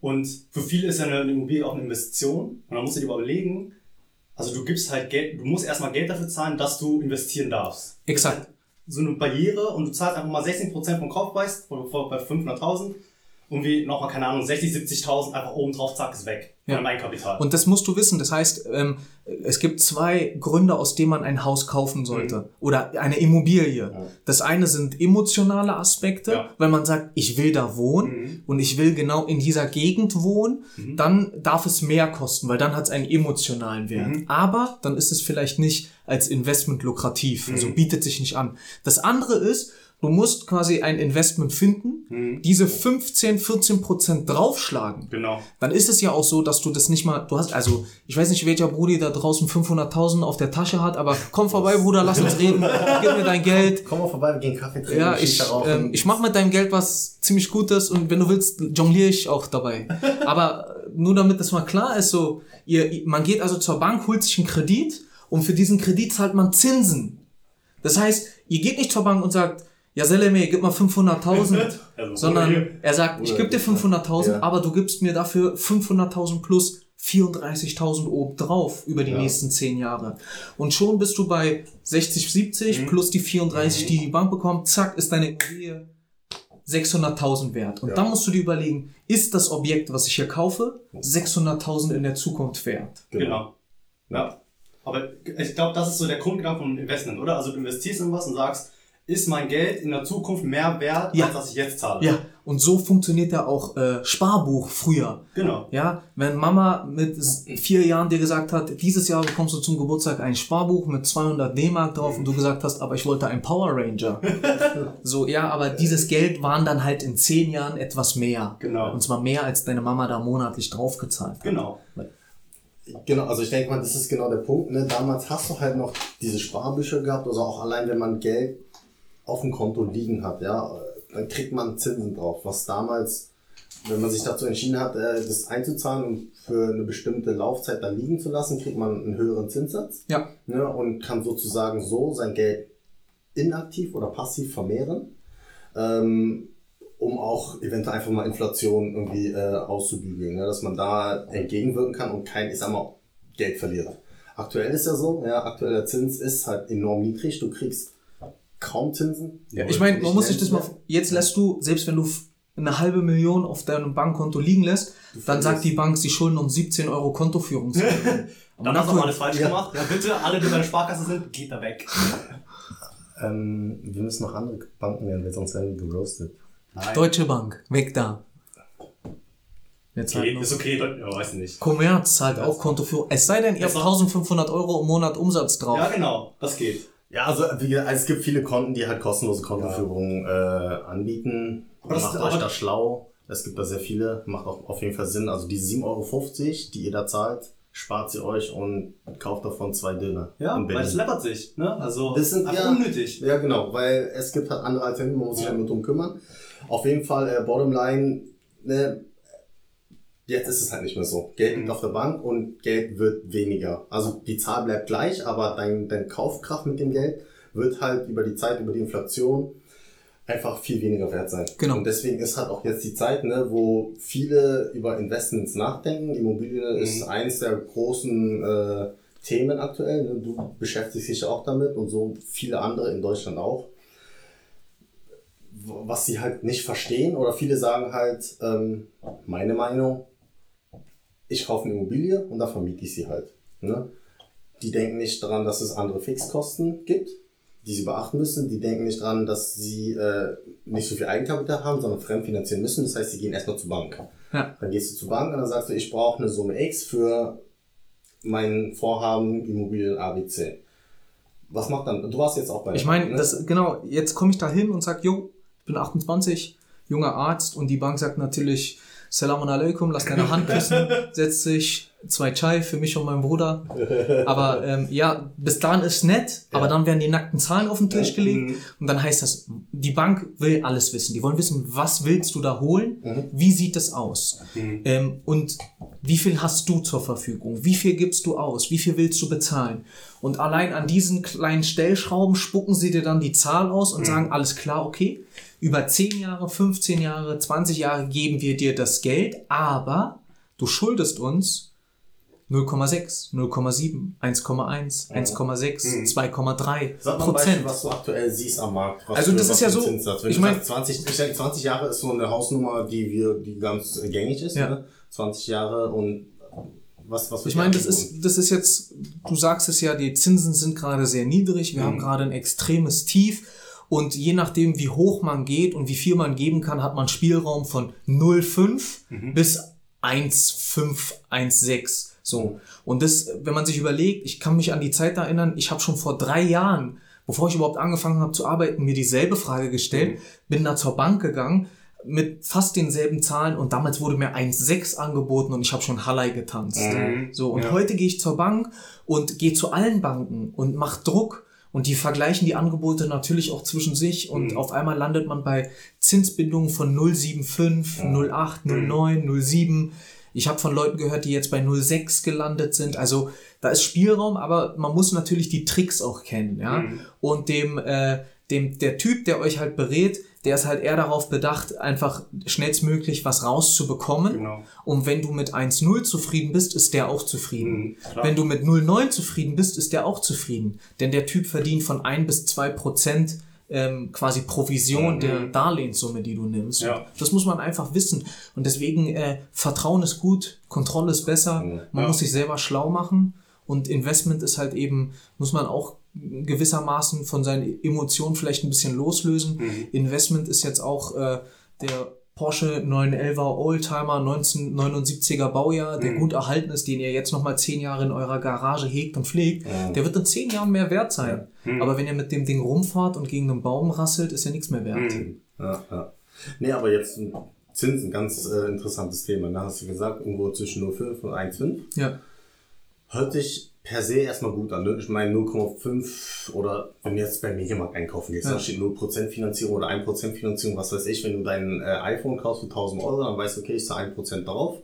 Und für viele ist ja eine Immobilie auch eine Investition. Und dann musst du dir überlegen, also du gibst halt Geld, du musst erstmal Geld dafür zahlen, dass du investieren darfst. Exakt. so eine Barriere und du zahlst einfach mal 16% vom Kaufpreis bei 500.000 irgendwie nochmal, keine Ahnung, 60, 70.000 einfach oben drauf, zack, ist weg. Ja. Von deinem Eigenkapital. Und das musst du wissen. Das heißt, ähm, es gibt zwei Gründe, aus denen man ein Haus kaufen sollte. Oder eine Immobilie. Das eine sind emotionale Aspekte, Ja. weil man sagt, ich will da wohnen und ich will genau in dieser Gegend wohnen. Dann darf es mehr kosten, weil dann hat es einen emotionalen Wert. Aber dann ist es vielleicht nicht als Investment lukrativ. Also bietet sich nicht an. Das andere ist, Du musst quasi ein Investment finden, Mhm. diese 15, 14 Prozent draufschlagen. Genau. Dann ist es ja auch so, dass du das nicht mal, du hast, also, ich weiß nicht, welcher Brudi da draußen 500.000 auf der Tasche hat, aber komm vorbei, Bruder, lass uns reden, gib mir dein Geld. Komm mal vorbei, wir gehen Kaffee trinken, Ja, ich, ähm, ich mache mit deinem Geld was ziemlich Gutes und wenn du willst, jongliere ich auch dabei. Aber äh, nur damit das mal klar ist, so, ihr- man geht also zur Bank, holt sich einen Kredit und für diesen Kredit zahlt man Zinsen. Das heißt, ihr geht nicht zur Bank und sagt, ja Seleme, gib mal 500.000, Also, sondern er sagt, ich gebe dir 500.000, Ja. aber du gibst mir dafür 500.000 plus 34.000 obendrauf über die nächsten 10 Jahre. Und schon bist du bei 60, 70 plus die 34, die die Bank bekommt, zack, ist deine Immobilie 600.000 wert. Und Ja. dann musst du dir überlegen, ist das Objekt, was ich hier kaufe, 600.000 in der Zukunft wert? Genau. Ja. Aber ich glaube, das ist so der Grundgedanke von Investment, oder? Also du investierst in was und sagst, ist mein Geld in der Zukunft mehr wert, Ja. als was ich jetzt zahle? Ja, und so funktioniert ja auch äh, Sparbuch früher. Genau. Ja, wenn Mama mit vier Jahren dir gesagt hat, dieses Jahr bekommst du zum Geburtstag ein Sparbuch mit 200 D-Mark drauf und du gesagt hast, aber ich wollte ein Power Ranger. so, ja, aber dieses Geld waren dann halt in zehn Jahren etwas mehr. Genau. Und zwar mehr, als deine Mama da monatlich draufgezahlt hat. Genau. Genau, also ich denke mal, das ist genau der Punkt. Ne? Damals hast du halt noch diese Sparbücher gehabt, also auch allein, wenn man Geld auf dem Konto liegen hat, ja, dann kriegt man Zinsen drauf, was damals, wenn man sich dazu entschieden hat, äh, das einzuzahlen und für eine bestimmte Laufzeit da liegen zu lassen, kriegt man einen höheren Zinssatz Ja, ne? und kann sozusagen so sein Geld inaktiv oder passiv vermehren, ähm, um auch eventuell einfach mal Inflation irgendwie äh, auszubügeln, ne? dass man da entgegenwirken kann und kein, ich sag mal, Geld verliert. Aktuell ist ja so, ja, aktueller Zins ist halt enorm niedrig, du kriegst kaum Zinsen. ja ich meine, man muss sich das mal, jetzt lässt du, selbst wenn du eine halbe Million auf deinem Bankkonto liegen lässt, dann sagt die Bank, sie schulden uns 17 Euro Kontoführungsgebühren. Dann hast du noch alles falsch Ja. gemacht. Ja, bitte, alle, die bei der Sparkasse sind, geht da weg. Ähm, wir müssen noch andere Banken nennen, weil sonst werden wir geroastet. Nein. Deutsche Bank, weg da. Jetzt halt Okay, noch. ist okay, ja, weiß ich nicht. Commerz zahlt auch Kontoführung. Es sei denn, ihr habt Ist doch- 1500 Euro im Monat Umsatz drauf. Ja, genau, das geht. Ja, also, wie gesagt, also es gibt viele Konten, die halt kostenlose Kontoführung äh, anbieten. Aber das- Macht euch da schlau. Es gibt da sehr viele. Macht auch auf jeden Fall Sinn. Also die 7,50 Euro, die ihr da zahlt, spart sie euch und kauft davon zwei Döner. Ja, weil es läppert sich. Ne? Also, Das sind- ja. unnötig. Ja, genau, weil es gibt halt andere Alternativen, man muss sich Ja. damit drum kümmern. Auf jeden Fall, äh, Bottomline, ne, jetzt ist es halt nicht mehr so. Geld liegt Mhm. auf der Bank und Geld wird weniger. Also die Zahl bleibt gleich, aber dein, dein Kaufkraft mit dem Geld wird halt über die Zeit, über die Inflation einfach viel weniger wert sein. Genau. Und deswegen ist halt auch jetzt die Zeit, ne, wo viele über Investments nachdenken. Immobilien Mhm. ist eins der großen äh, Themen aktuell. Ne? Du beschäftigst dich ja auch damit und so viele andere in Deutschland auch. Was sie halt nicht verstehen oder viele sagen halt, ähm, meine Meinung, ich kaufe eine Immobilie und da vermiete ich sie halt. Ne? Die denken nicht daran, dass es andere Fixkosten gibt, die sie beachten müssen. Die denken nicht daran, dass sie äh, nicht so viel Eigenkapital haben, sondern fremdfinanzieren müssen. Das heißt, sie gehen erstmal zur Bank. Ja. Dann gehst du zur Bank und dann sagst du, ich brauche eine Summe X für mein Vorhaben Immobilien ABC. Was macht dann? Du warst jetzt auch bei der Ich meine, ne? das genau, jetzt komme ich da hin und sag, jo, ich bin 28, junger Arzt und die Bank sagt natürlich, Salam alaikum, lass deine Hand küssen, setzt sich zwei Chai für mich und meinen Bruder. Aber ähm, ja, bis dahin ist nett, aber dann werden die nackten Zahlen auf den Tisch gelegt und dann heißt das, die Bank will alles wissen. Die wollen wissen, was willst du da holen? Wie sieht es aus? Ähm, und wie viel hast du zur Verfügung? Wie viel gibst du aus? Wie viel willst du bezahlen? Und allein an diesen kleinen Stellschrauben spucken sie dir dann die Zahl aus und sagen, alles klar, okay, über 10 Jahre, 15 Jahre, 20 Jahre geben wir dir das Geld, aber du schuldest uns 0,6, 0,7, 1,1, 1,6, 2,3 Sag mal ein Beispiel, Prozent. was du aktuell siehst am Markt. Was Also das ist ja so, ich du mein- sagst, 20, ich denke, 20 Jahre ist so eine Hausnummer, die wir, die ganz gängig ist. Ja. Ne? 20 Jahre und was, was Ich meine, das ist, das ist jetzt, du sagst es ja, die Zinsen sind gerade sehr niedrig, wir haben Mhm. gerade ein extremes Tief und je nachdem, wie hoch man geht und wie viel man geben kann, hat man Spielraum von 0,5 Mhm. bis 1,5, 1,6. So. Und das, wenn man sich überlegt, ich kann mich an die Zeit erinnern, ich habe schon vor drei Jahren bevor ich überhaupt angefangen habe zu arbeiten, mir dieselbe Frage gestellt, Mhm. bin da zur Bank gegangen mit fast denselben Zahlen und damals wurde mir 1,6 angeboten und ich habe schon Hallei getanzt. Mhm. So, und Ja. heute gehe ich zur Bank und gehe zu allen Banken und mache Druck und die vergleichen die Angebote natürlich auch zwischen sich und Mhm. auf einmal landet man bei Zinsbindungen von 0,75, 0,8, Mhm. 0,9, 0,7. Ich habe von Leuten gehört, die jetzt bei 0,6 gelandet sind. Also da ist Spielraum, aber man muss natürlich die Tricks auch kennen, ja. Mhm. Und dem, äh, dem, der Typ, der euch halt berät, der ist halt eher darauf bedacht, einfach schnellstmöglich was rauszubekommen. Genau. Und wenn du mit 1,0 zufrieden bist, ist der auch zufrieden. Mhm. Wenn du mit 0,9 zufrieden bist, ist der auch zufrieden. Denn der Typ verdient von 1 bis 2 Prozent ähm, quasi Provision der Darlehenssumme, die du nimmst. Ja. Das muss man einfach wissen. Und deswegen, äh, Vertrauen ist gut, Kontrolle ist besser. Man Ja. muss sich selber schlau machen. Und Investment ist halt eben, muss man auch gewissermaßen von seinen Emotionen vielleicht ein bisschen loslösen. Mhm. Investment ist jetzt auch äh, der Porsche 911er Oldtimer 1979er Baujahr, der Mhm. gut erhalten ist, den ihr jetzt nochmal zehn Jahre in eurer Garage hegt und pflegt. Der wird in zehn Jahren mehr wert sein. Mhm. Aber wenn ihr mit dem Ding rumfahrt und gegen einen Baum rasselt, ist er nichts mehr wert. Mhm. Ja, ja. Nee, aber jetzt Zinsen, ganz äh, interessantes Thema. Da hast du gesagt, irgendwo zwischen 0,5 und 1,5. Ja. Hört sich per se erstmal gut an. Ne? Ich meine 0,5 oder wenn du jetzt beim Mediamarkt einkaufen gehst, Ja. da steht 0% Finanzierung oder 1% Finanzierung, was weiß ich. Wenn du dein äh, iPhone kaufst für 1000 Euro, dann weißt du, okay, ich zahle 1% drauf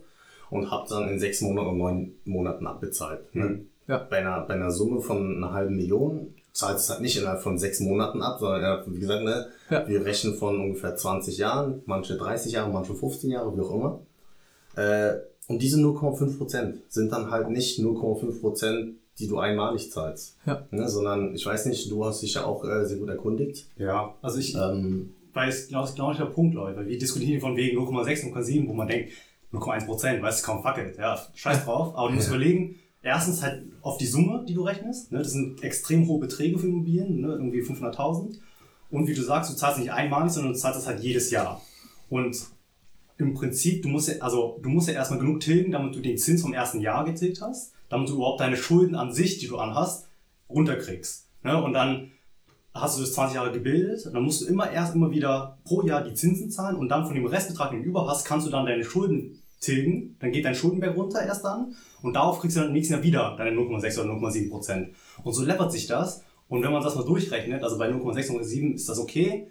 und hab dann in sechs Monaten oder neun Monaten abbezahlt. Ne? Ja. Bei, einer, bei einer Summe von einer halben Million zahlst du es halt nicht innerhalb von sechs Monaten ab, sondern innerhalb, wie gesagt, ne, Ja. wir rechnen von ungefähr 20 Jahren, manche 30 Jahre, manche 15 Jahre, wie auch immer. Äh, und diese 0,5% sind dann halt nicht 0,5%, die du einmalig zahlst. Ja. Ne, sondern, ich weiß nicht, du hast dich ja auch äh, sehr gut erkundigt. Ja, also ich Ähm, weiß, genau, ist genau nicht der Punkt, Leute. Weil wir diskutieren hier von wegen 0,6, 0,7, wo man denkt, 0,1 Prozent, weißt du, kaum fackelt. Ja, scheiß drauf. Aber du musst überlegen, erstens halt auf die Summe, die du rechnest. Ne? Das sind extrem hohe Beträge für Immobilien, ne? irgendwie 500.000. Und wie du sagst, du zahlst nicht einmalig, sondern du zahlst das halt jedes Jahr. Und im Prinzip, du musst ja, also du musst ja erstmal genug tilgen, damit du den Zins vom ersten Jahr getilgt hast, damit du überhaupt deine Schulden an sich, die du anhast, runterkriegst. Ne? Und dann hast du das 20 Jahre gebildet, dann musst du immer erst immer wieder pro Jahr die Zinsen zahlen und dann von dem Restbetrag, den du über hast, kannst du dann deine Schulden tilgen. Dann geht dein Schuldenberg runter erst dann und darauf kriegst du dann im nächsten Jahr wieder deine 0,6 oder 0,7 Prozent. Und so läppert sich das. Und wenn man das mal durchrechnet, also bei 0,6, 0,7 ist das okay,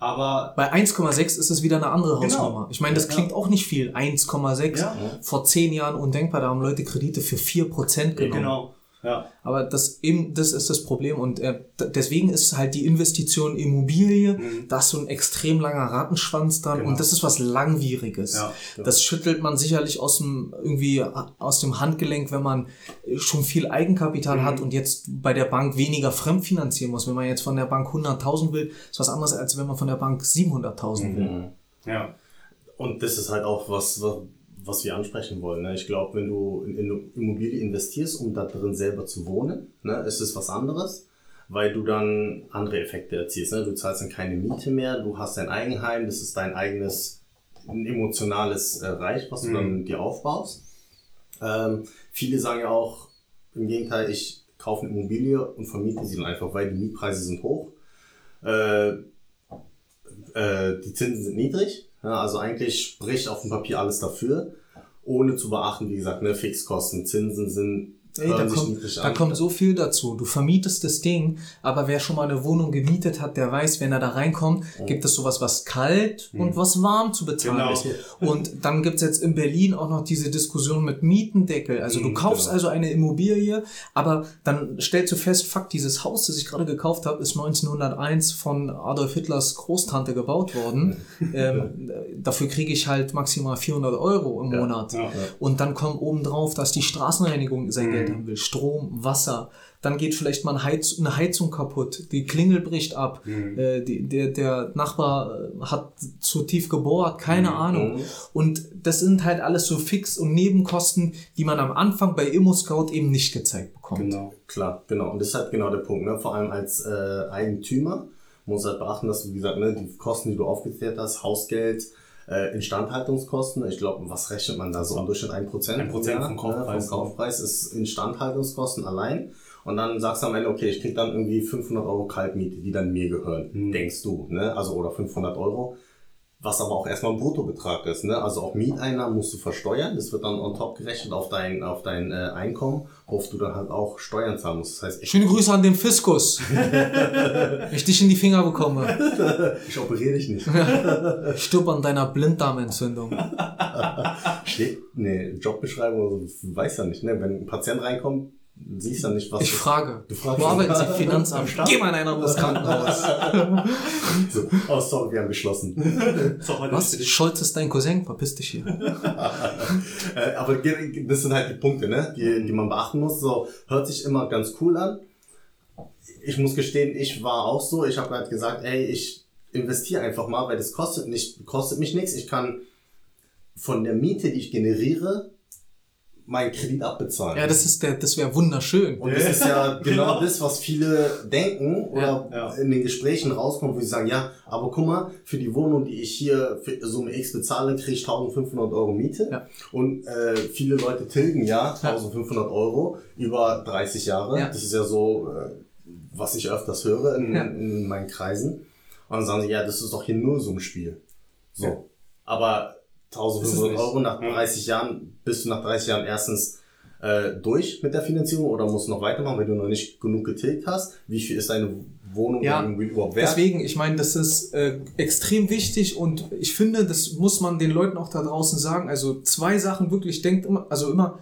aber Bei 1,6 ist es wieder eine andere Genau. Hausnummer. Ich meine, das Ja. klingt auch nicht viel. 1,6. Ja. Vor zehn Jahren undenkbar, da haben Leute Kredite für 4% genommen. genau, ja. Aber das eben, das ist das Problem. Und äh, deswegen ist halt die Investition Immobilie, da ist so ein extrem langer Rattenschwanz dran Mhm. Genau. und das ist was Langwieriges. Ja, das schüttelt man sicherlich aus dem, irgendwie aus dem Handgelenk, wenn man schon viel Eigenkapital Mhm. hat und jetzt bei der Bank weniger fremdfinanzieren muss. Wenn man jetzt von der Bank 100.000 will, ist was anderes, als wenn man von der Bank 700.000 will. Ja. Und das ist halt auch was, was, was wir ansprechen wollen. Ne? Ich glaube, wenn du in, in Immobilie investierst, um da drin selber zu wohnen, ne, ist es was anderes, weil du dann andere Effekte erzielst. Ne? Du zahlst dann keine Miete mehr, du hast dein Eigenheim, das ist dein eigenes emotionales äh, Reich, was du dann dir aufbaust. Ähm, viele sagen ja auch im Gegenteil, ich kaufe eine Immobilie und vermiete sie dann einfach, weil die Mietpreise sind hoch. Äh, äh, die Zinsen sind niedrig. Ja, also eigentlich spricht auf dem Papier alles dafür, ohne zu beachten, wie gesagt, ne, Fixkosten, Zinsen sind Ey, da kommt, da kommt so viel dazu. Du vermietest das Ding, aber wer schon mal eine Wohnung gemietet hat, der weiß, wenn er da reinkommt, gibt es sowas, was kalt und was warm zu bezahlen Genau. ist. Und dann gibt's jetzt in Berlin auch noch diese Diskussion mit Mietendeckel. Also du kaufst genau. also eine Immobilie, aber dann stellst du fest, fuck, dieses Haus, das ich gerade gekauft habe, ist 1901 von Adolf Hitlers Großtante gebaut worden. ähm, dafür kriege ich halt maximal 400 Euro im Monat. ja, ja. Und dann kommt obendrauf, dass die Straßenreinigung sein Geld haben will. Strom, Wasser. Dann geht vielleicht mal Heiz eine Heizung kaputt. Die Klingel bricht ab. Äh, die, der, der Nachbar äh, hat zu tief gebohrt. Keine Ahnung. Und das sind halt alles so Fix- und Nebenkosten, die man am Anfang bei ImmoScout eben nicht gezeigt bekommt. Genau. Klar, genau. Und das ist halt genau der Punkt. Ne? Vor allem als äh, Eigentümer muss halt beachten, dass du, wie gesagt, ne, die Kosten, die du aufgezählt hast, Hausgeld, äh, Instandhaltungskosten, ich glaube, was rechnet man da so im Durchschnitt? 1%? 1% vom Kaufpreis. Ne? Vom Kaufpreis ist Instandhaltungskosten allein. Und dann sagst du am Ende, okay, ich krieg dann irgendwie 500 Euro Kaltmiete, die dann mir gehören, Mhm. denkst du, ne? Also, oder 500 Euro. Was aber auch erstmal ein Bruttobetrag ist, ne? Also auch Mieteinnahmen musst du versteuern. Das wird dann on top gerechnet auf dein, auf dein äh, Einkommen, worauf du dann halt auch Steuern zahlen musst. Das heißt, ich, Schöne Grüße an den Fiskus. Wenn ich dich in die Finger bekomme. ich operiere dich nicht. Ich stirb an deiner Blinddarmentzündung. Steht, ne, Jobbeschreibung, weißt ja nicht, ne? Wenn ein Patient reinkommt, siehst du ja nicht, was Ich frage. Du fragst Wo arbeiten Sie? Finanzamt. Geh mal in ein anderes Krankenhaus. so, oh sorry, wir haben geschlossen. Was? Scholz ist dein Cousin? Verpiss dich hier. Äh, aber das sind halt die Punkte, ne, die, die man beachten muss. So, hört sich immer ganz cool an. Ich muss gestehen, ich war auch so. Ich habe halt gesagt, ey, ich investiere einfach mal, weil das kostet nicht, kostet mich nichts. Ich kann von der Miete, die ich generiere, meinen Kredit abbezahlen. Ja, das ist der, das wäre wunderschön. Und das ist ja genau Genau. das, was viele denken oder Ja, ja. in den Gesprächen rauskommt, wo sie sagen, ja, aber guck mal, für die Wohnung, die ich hier für Summe X bezahle, kriege ich 1500 Euro Miete. Ja. Und äh, viele Leute tilgen ja 1500 Euro über 30 Jahre. Ja. Das ist ja so, äh, was ich öfters höre in, Ja. in meinen Kreisen. Und dann sagen sie, ja, das ist doch hier nur so ein Spiel. So. Ja. Aber 1500 es nicht. Euro nach Ja. 30 Jahren, bist du nach 30 Jahren erstens äh, durch mit der Finanzierung oder musst du noch weitermachen, weil du noch nicht genug getilgt hast? Wie viel ist deine Wohnung Ja, irgendwie überhaupt wert? Deswegen, ich meine, das ist äh, extrem wichtig und ich finde, das muss man den Leuten auch da draußen sagen. Also zwei Sachen wirklich, denkt immer, also immer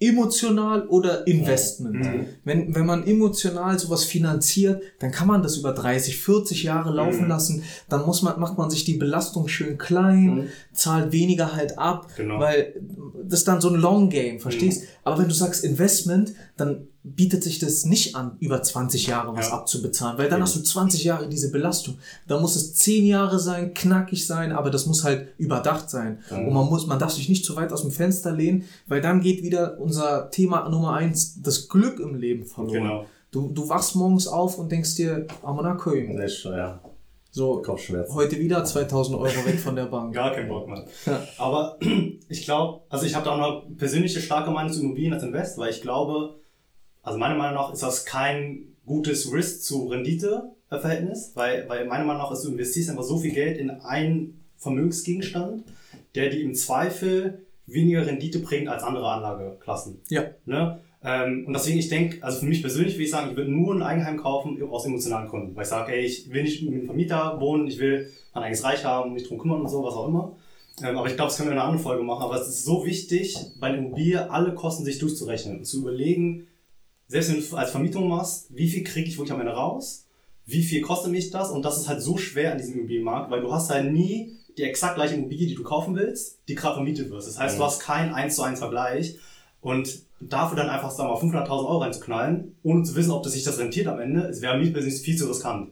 emotional oder Investment. Mhm. Wenn, wenn man emotional sowas finanziert, dann kann man das über 30, 40 Jahre laufen Mhm. lassen. Dann muss man, macht man sich die Belastung schön klein, Mhm. zahlt weniger halt ab, Genau. weil das ist dann so ein Long Game, verstehst? Aber wenn du sagst Investment, dann bietet sich das nicht an, über 20 Jahre was Ja. abzubezahlen, weil dann hast du 20 Jahre diese Belastung. Da muss es 10 Jahre sein, knackig sein, aber das muss halt überdacht sein. Und man muss, man darf sich nicht zu weit aus dem Fenster lehnen, weil dann geht wieder unser Thema Nummer eins, das Glück im Leben verloren. Genau. Du, du wachst morgens auf und denkst dir, Amana Köln. Nee, schon, ja. So, Kopfschmerzen. heute wieder 2000 Euro weg von der Bank. Gar kein Bock. Ja. Aber ich glaube, also ich habe da auch noch persönliche starke Meinung zu Immobilien als Invest, weil ich glaube, also meiner Meinung nach ist das kein gutes Risk zu Rendite-Verhältnis, weil, weil meiner Meinung nach ist, du investierst einfach so viel Geld in einen Vermögensgegenstand, der dir im Zweifel weniger Rendite bringt als andere Anlageklassen. Ja. Ne? Ähm, und deswegen, ich denke, also für mich persönlich würde ich sagen, ich würde nur ein Eigenheim kaufen aus emotionalen Gründen. Weil ich sage, ey, ich will nicht mit einem Vermieter wohnen, ich will mein eigenes Reich haben, mich drum kümmern und so, was auch immer. Ähm, aber ich glaube, das können wir in einer anderen Folge machen. Aber es ist so wichtig, bei einer Immobilie alle Kosten sich durchzurechnen und zu überlegen, selbst wenn du als Vermietung machst, wie viel kriege ich wirklich am Ende raus? Wie viel kostet mich das? Und das ist halt so schwer an diesem Immobilienmarkt, weil du hast halt nie die exakt gleiche Immobilie, die du kaufen willst, die gerade vermietet wird. Das heißt, du hast keinen 1 zu 1 Vergleich. Und dafür dann einfach, sagen wir mal, 500.000 Euro reinzuknallen, ohne zu wissen, ob das sich das rentiert am Ende, es wäre mir persönlich viel zu riskant.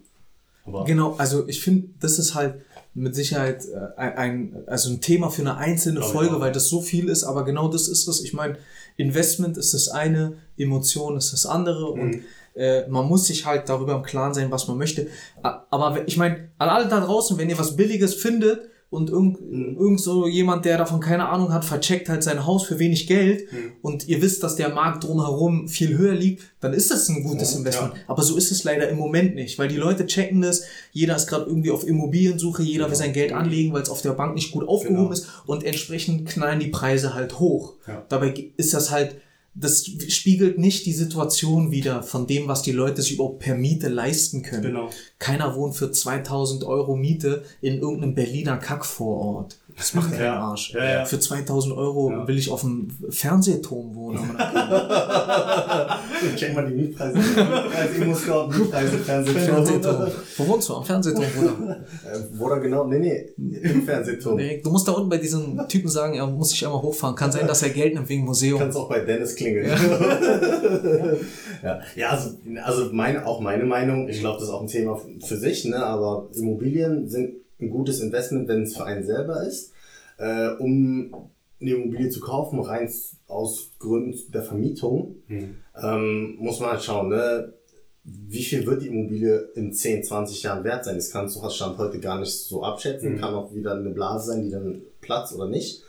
Aber Genau, also ich finde, das ist halt mit Sicherheit äh, ein, also ein Thema für eine einzelne ich Folge, weil das so viel ist, aber genau das ist es. Ich meine, Investment ist das eine, Emotion ist das andere und äh, man muss sich halt darüber im Klaren sein, was man möchte. Aber ich meine, an alle da draußen, wenn ihr was Billiges findet und irgend, irgend so jemand, der davon keine Ahnung hat, vercheckt halt sein Haus für wenig Geld und ihr wisst, dass der Markt drumherum viel höher liegt, dann ist das ein gutes Ja, Investment. Aber so ist es leider im Moment nicht, weil die Leute checken das, jeder ist gerade irgendwie auf Immobiliensuche, jeder will sein Geld anlegen, weil es auf der Bank nicht gut aufgehoben Genau. ist und entsprechend knallen die Preise halt hoch. Ja. Dabei ist das halt, das spiegelt nicht die Situation wider von dem, was die Leute sich überhaupt per Miete leisten können. Genau. Keiner wohnt für 2000 Euro Miete in irgendeinem Berliner Kackvorort. Das macht keinen Ja. Arsch. Ja, ja. Für 2000 Euro will ich auf dem Fernsehturm wohnen. Check mal die Mietpreise. Als Immo-Scout, Mietpreise, Fernsehturm. Fernsehturm. Wo wohnst du? Am Fernsehturm, Bruder. Äh, wo da genau? Nee, nee, im Fernsehturm. Nee, du musst da unten bei diesem Typen sagen, er muss sich einmal hochfahren. Kann sein, dass er Geld nimmt wegen Museum. Kannst auch bei Dennis klingeln. Ja, ja also, also meine, auch meine Meinung, ich glaube, das ist auch ein Thema für sich, ne? aber Immobilien sind ein gutes Investment, wenn es für einen selber ist. Äh, um eine Immobilie zu kaufen, rein aus Gründen der Vermietung, Hm. ähm, muss man halt schauen, ne? wie viel wird die Immobilie in 10, 20 Jahren wert sein? Das kannst du hast Stand heute gar nicht so abschätzen. Mhm. Kann auch wieder eine Blase sein, die dann platzt oder nicht.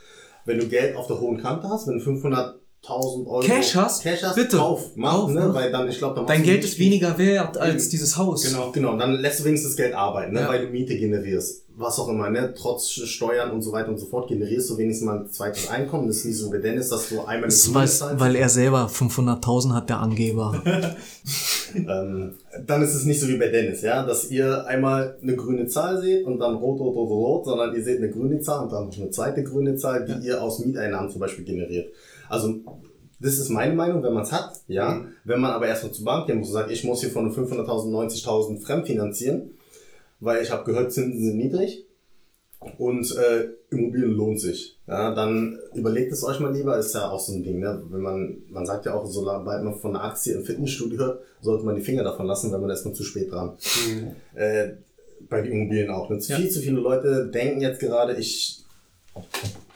Wenn du Geld auf der hohen Kante hast, wenn du 1000 Euro Cash hast? Cash hast Bitte. kauf, mach, Kauf, ne? Weil dann, ich glaube, dann Dein Geld ist weniger wert als dieses Haus. Genau. Genau, dann lässt du wenigstens das Geld arbeiten, ne? Ja. weil du Miete generierst. Was auch immer, ne? Trotz Steuern und so weiter und so fort generierst du wenigstens mal ein zweites Einkommen. Das ist nicht so wie Dennis, dass du einmal Das weiß, zahlst. weil er selber 500.000 hat, der Angeber. ähm, dann ist es nicht so wie bei Dennis, ja, dass ihr einmal eine grüne Zahl seht und dann rot, rot, rot, rot, sondern ihr seht eine grüne Zahl und dann noch eine zweite grüne Zahl, die ihr aus Mieteinnahmen zum Beispiel generiert. Also das ist meine Meinung, wenn man es hat, ja. Wenn man aber erstmal zur Bank gehen muss und sagt, ich muss hier von 500.000, 90.000 fremdfinanzieren, weil ich habe gehört, Zinsen sind niedrig und äh, Immobilien lohnt sich. Ja, dann überlegt es euch mal lieber, ist ja auch so ein Ding, ne? Wenn man, man sagt ja auch, sobald man von einer Aktie im Fitnessstudio hört, sollte man die Finger davon lassen, weil man ist man zu spät dran. Äh, bei den Immobilien auch. Ne? Ja. Viel zu viele Leute denken jetzt gerade, ich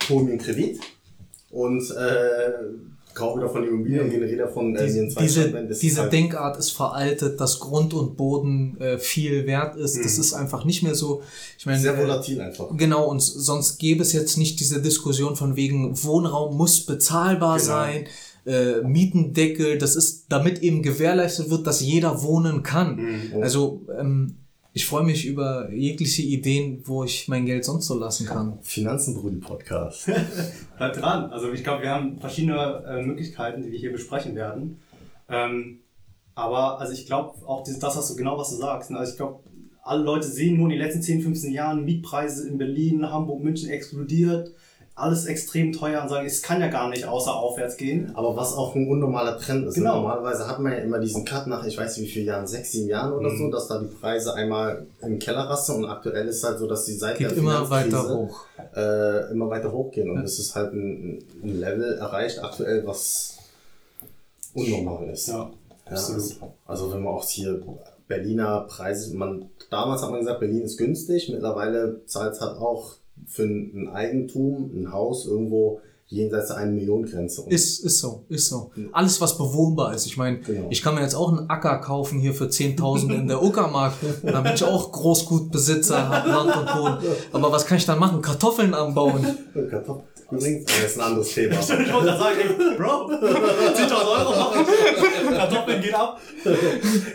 hole mir einen Kredit und äh, kaufe davon die Immobilien und generiere davon äh, Diese, diese, diese halt- Denkart ist veraltet, dass Grund und Boden äh, viel wert ist. Das ist einfach nicht mehr so. Ich meine, sehr äh, volatil einfach. Genau, und sonst gäbe es jetzt nicht diese Diskussion von wegen Wohnraum muss bezahlbar Genau. sein, äh, Mietendeckel, das ist, damit eben gewährleistet wird, dass jeder wohnen kann. Mhm. Also ähm, ich freue mich über jegliche Ideen, wo ich mein Geld sonst so lassen kann. Finanzenbrudi-Podcast. Bleibt dran. Also ich glaube, wir haben verschiedene äh, Möglichkeiten, die wir hier besprechen werden. Ähm, aber also ich glaube auch das hast du genau, was du sagst. ne? Also ich glaube, alle Leute sehen nur in den letzten 10, 15 Jahren Mietpreise in Berlin, Hamburg, München explodiert. Alles extrem teuer und sagen, es kann ja gar nicht außer aufwärts gehen. Aber was auch ein unnormaler Trend ist. Genau. Normalerweise hat man ja immer diesen Cut nach, ich weiß nicht wie viele Jahren, sechs, sieben Jahren oder Mhm. so, dass da die Preise einmal im Keller rasten und aktuell ist halt so, dass die seit Geht der immer weiter hoch. Äh, immer weiter hochgehen. Und Ja. das ist halt ein, ein Level erreicht aktuell, was unnormal ist. Ja, Ja, also, also wenn man auch hier Berliner Preise, man damals hat man gesagt, Berlin ist günstig, mittlerweile zahlt es halt auch für ein Eigentum, ein Haus irgendwo jenseits der 1 Million Grenze. Und Ist, ist so, ist so. Alles, was bewohnbar ist. Ich meine, Genau. ich kann mir jetzt auch einen Acker kaufen hier für 10.000 in der Uckermark. Dann bin ich auch Großgutbesitzer, hab Land und Boden. Aber was kann ich dann machen? Kartoffeln anbauen. Kartoffeln. Übrigens, das ist ein anderes Thema. Ich wollte gerade sagen, ey, Bro, 10.000 Euro machen. Kartoffeln geht ab.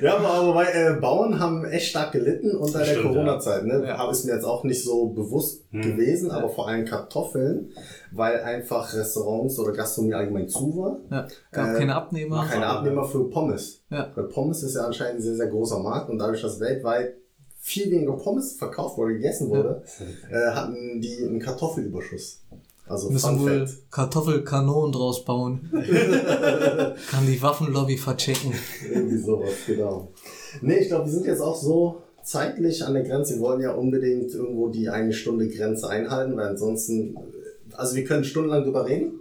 ja, aber, aber bei, äh, Bauern haben echt stark gelitten unter der Stimmt, Corona-Zeit. Ne? Ja. Habe ich mir jetzt auch nicht so bewusst Hm. gewesen, aber vor allem Kartoffeln, weil einfach Restaurants oder Gastronomie allgemein zu war. Ja, gab Äh, keine Abnehmer. Keine Abnehmer für Pommes. Ja. Weil Pommes ist ja anscheinend ein sehr, sehr großer Markt und dadurch, dass weltweit viel weniger Pommes verkauft oder gegessen wurde, äh, hatten die einen Kartoffelüberschuss. Also Müssen wohl. Kartoffelkanonen draus bauen. Kann die Waffenlobby verchecken. Irgendwie sowas, genau. Nee, ich glaube, wir sind jetzt auch so zeitlich an der Grenze. Wir wollen ja unbedingt irgendwo die eine Stunde Grenze einhalten, weil ansonsten, also wir können stundenlang drüber reden,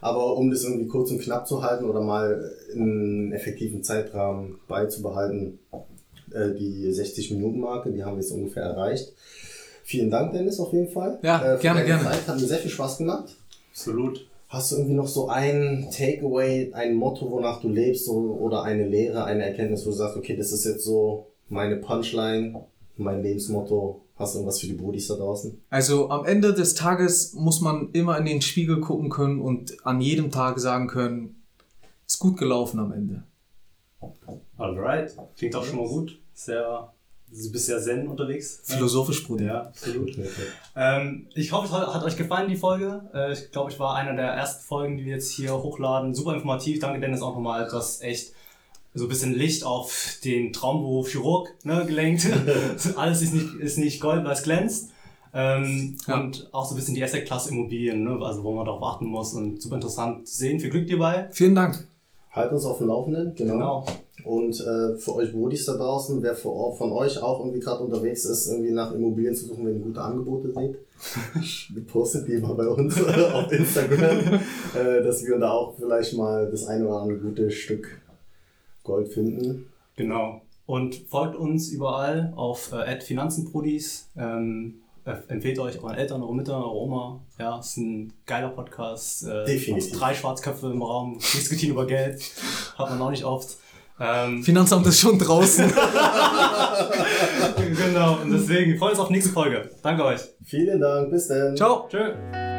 aber um das irgendwie kurz und knapp zu halten oder mal in einen effektiven Zeitrahmen beizubehalten, äh, die 60-Minuten-Marke, die haben wir jetzt ungefähr erreicht. Vielen Dank, Dennis, auf jeden Fall. Ja, für gerne, gerne. Zeit. Hat mir sehr viel Spaß gemacht. Absolut. Hast du irgendwie noch so ein Takeaway, ein Motto, wonach du lebst so, oder eine Lehre, eine Erkenntnis, wo du sagst, okay, das ist jetzt so meine Punchline, mein Lebensmotto. Hast du irgendwas für die Brudis da draußen? Also am Ende des Tages muss man immer in den Spiegel gucken können und an jedem Tag sagen können, ist gut gelaufen am Ende. Alright. Klingt auch schon mal gut. Sehr, du bist ja zen unterwegs. Philosophisch, Bruder. Ja, absolut. Ähm, ich hoffe, es hat, hat euch gefallen, die Folge. Äh, ich glaube, ich war einer der ersten Folgen, die wir jetzt hier hochladen. Super informativ. Danke, Dennis, auch nochmal. Du hast echt so ein bisschen Licht auf den Traumberuf Chirurg ne, gelenkt. Alles ist nicht, ist nicht Gold, weil es glänzt. Ähm, Ja. Und auch so ein bisschen die Asset-Class Immobilien, ne, also wo man darauf achten muss. Und super interessant zu sehen. Viel Glück dir bei. Vielen Dank. Halt uns auf dem Laufenden, genau. Genau. Und äh, für euch Brudis da draußen, wer für, von euch auch irgendwie gerade unterwegs ist, irgendwie nach Immobilien zu suchen, wenn ihr gute Angebote seht, postet die mal bei uns auf Instagram, äh, dass wir da auch vielleicht mal das eine oder andere gute Stück Gold finden. Genau. Und folgt uns überall auf äh, @finanzenprodis. Ähm, äh, empfehlt euch euren Eltern, euren Müttern, eurer Oma. Ja, ist ein geiler Podcast. Äh, Definitiv. Drei Schwarzköpfe im Raum, diskutieren über Geld. Hat man auch nicht oft. Ähm, Finanzamt ist schon draußen. genau. Und deswegen freuen wir uns auf die nächste Folge. Danke euch. Vielen Dank, bis dann. Ciao. Tschö.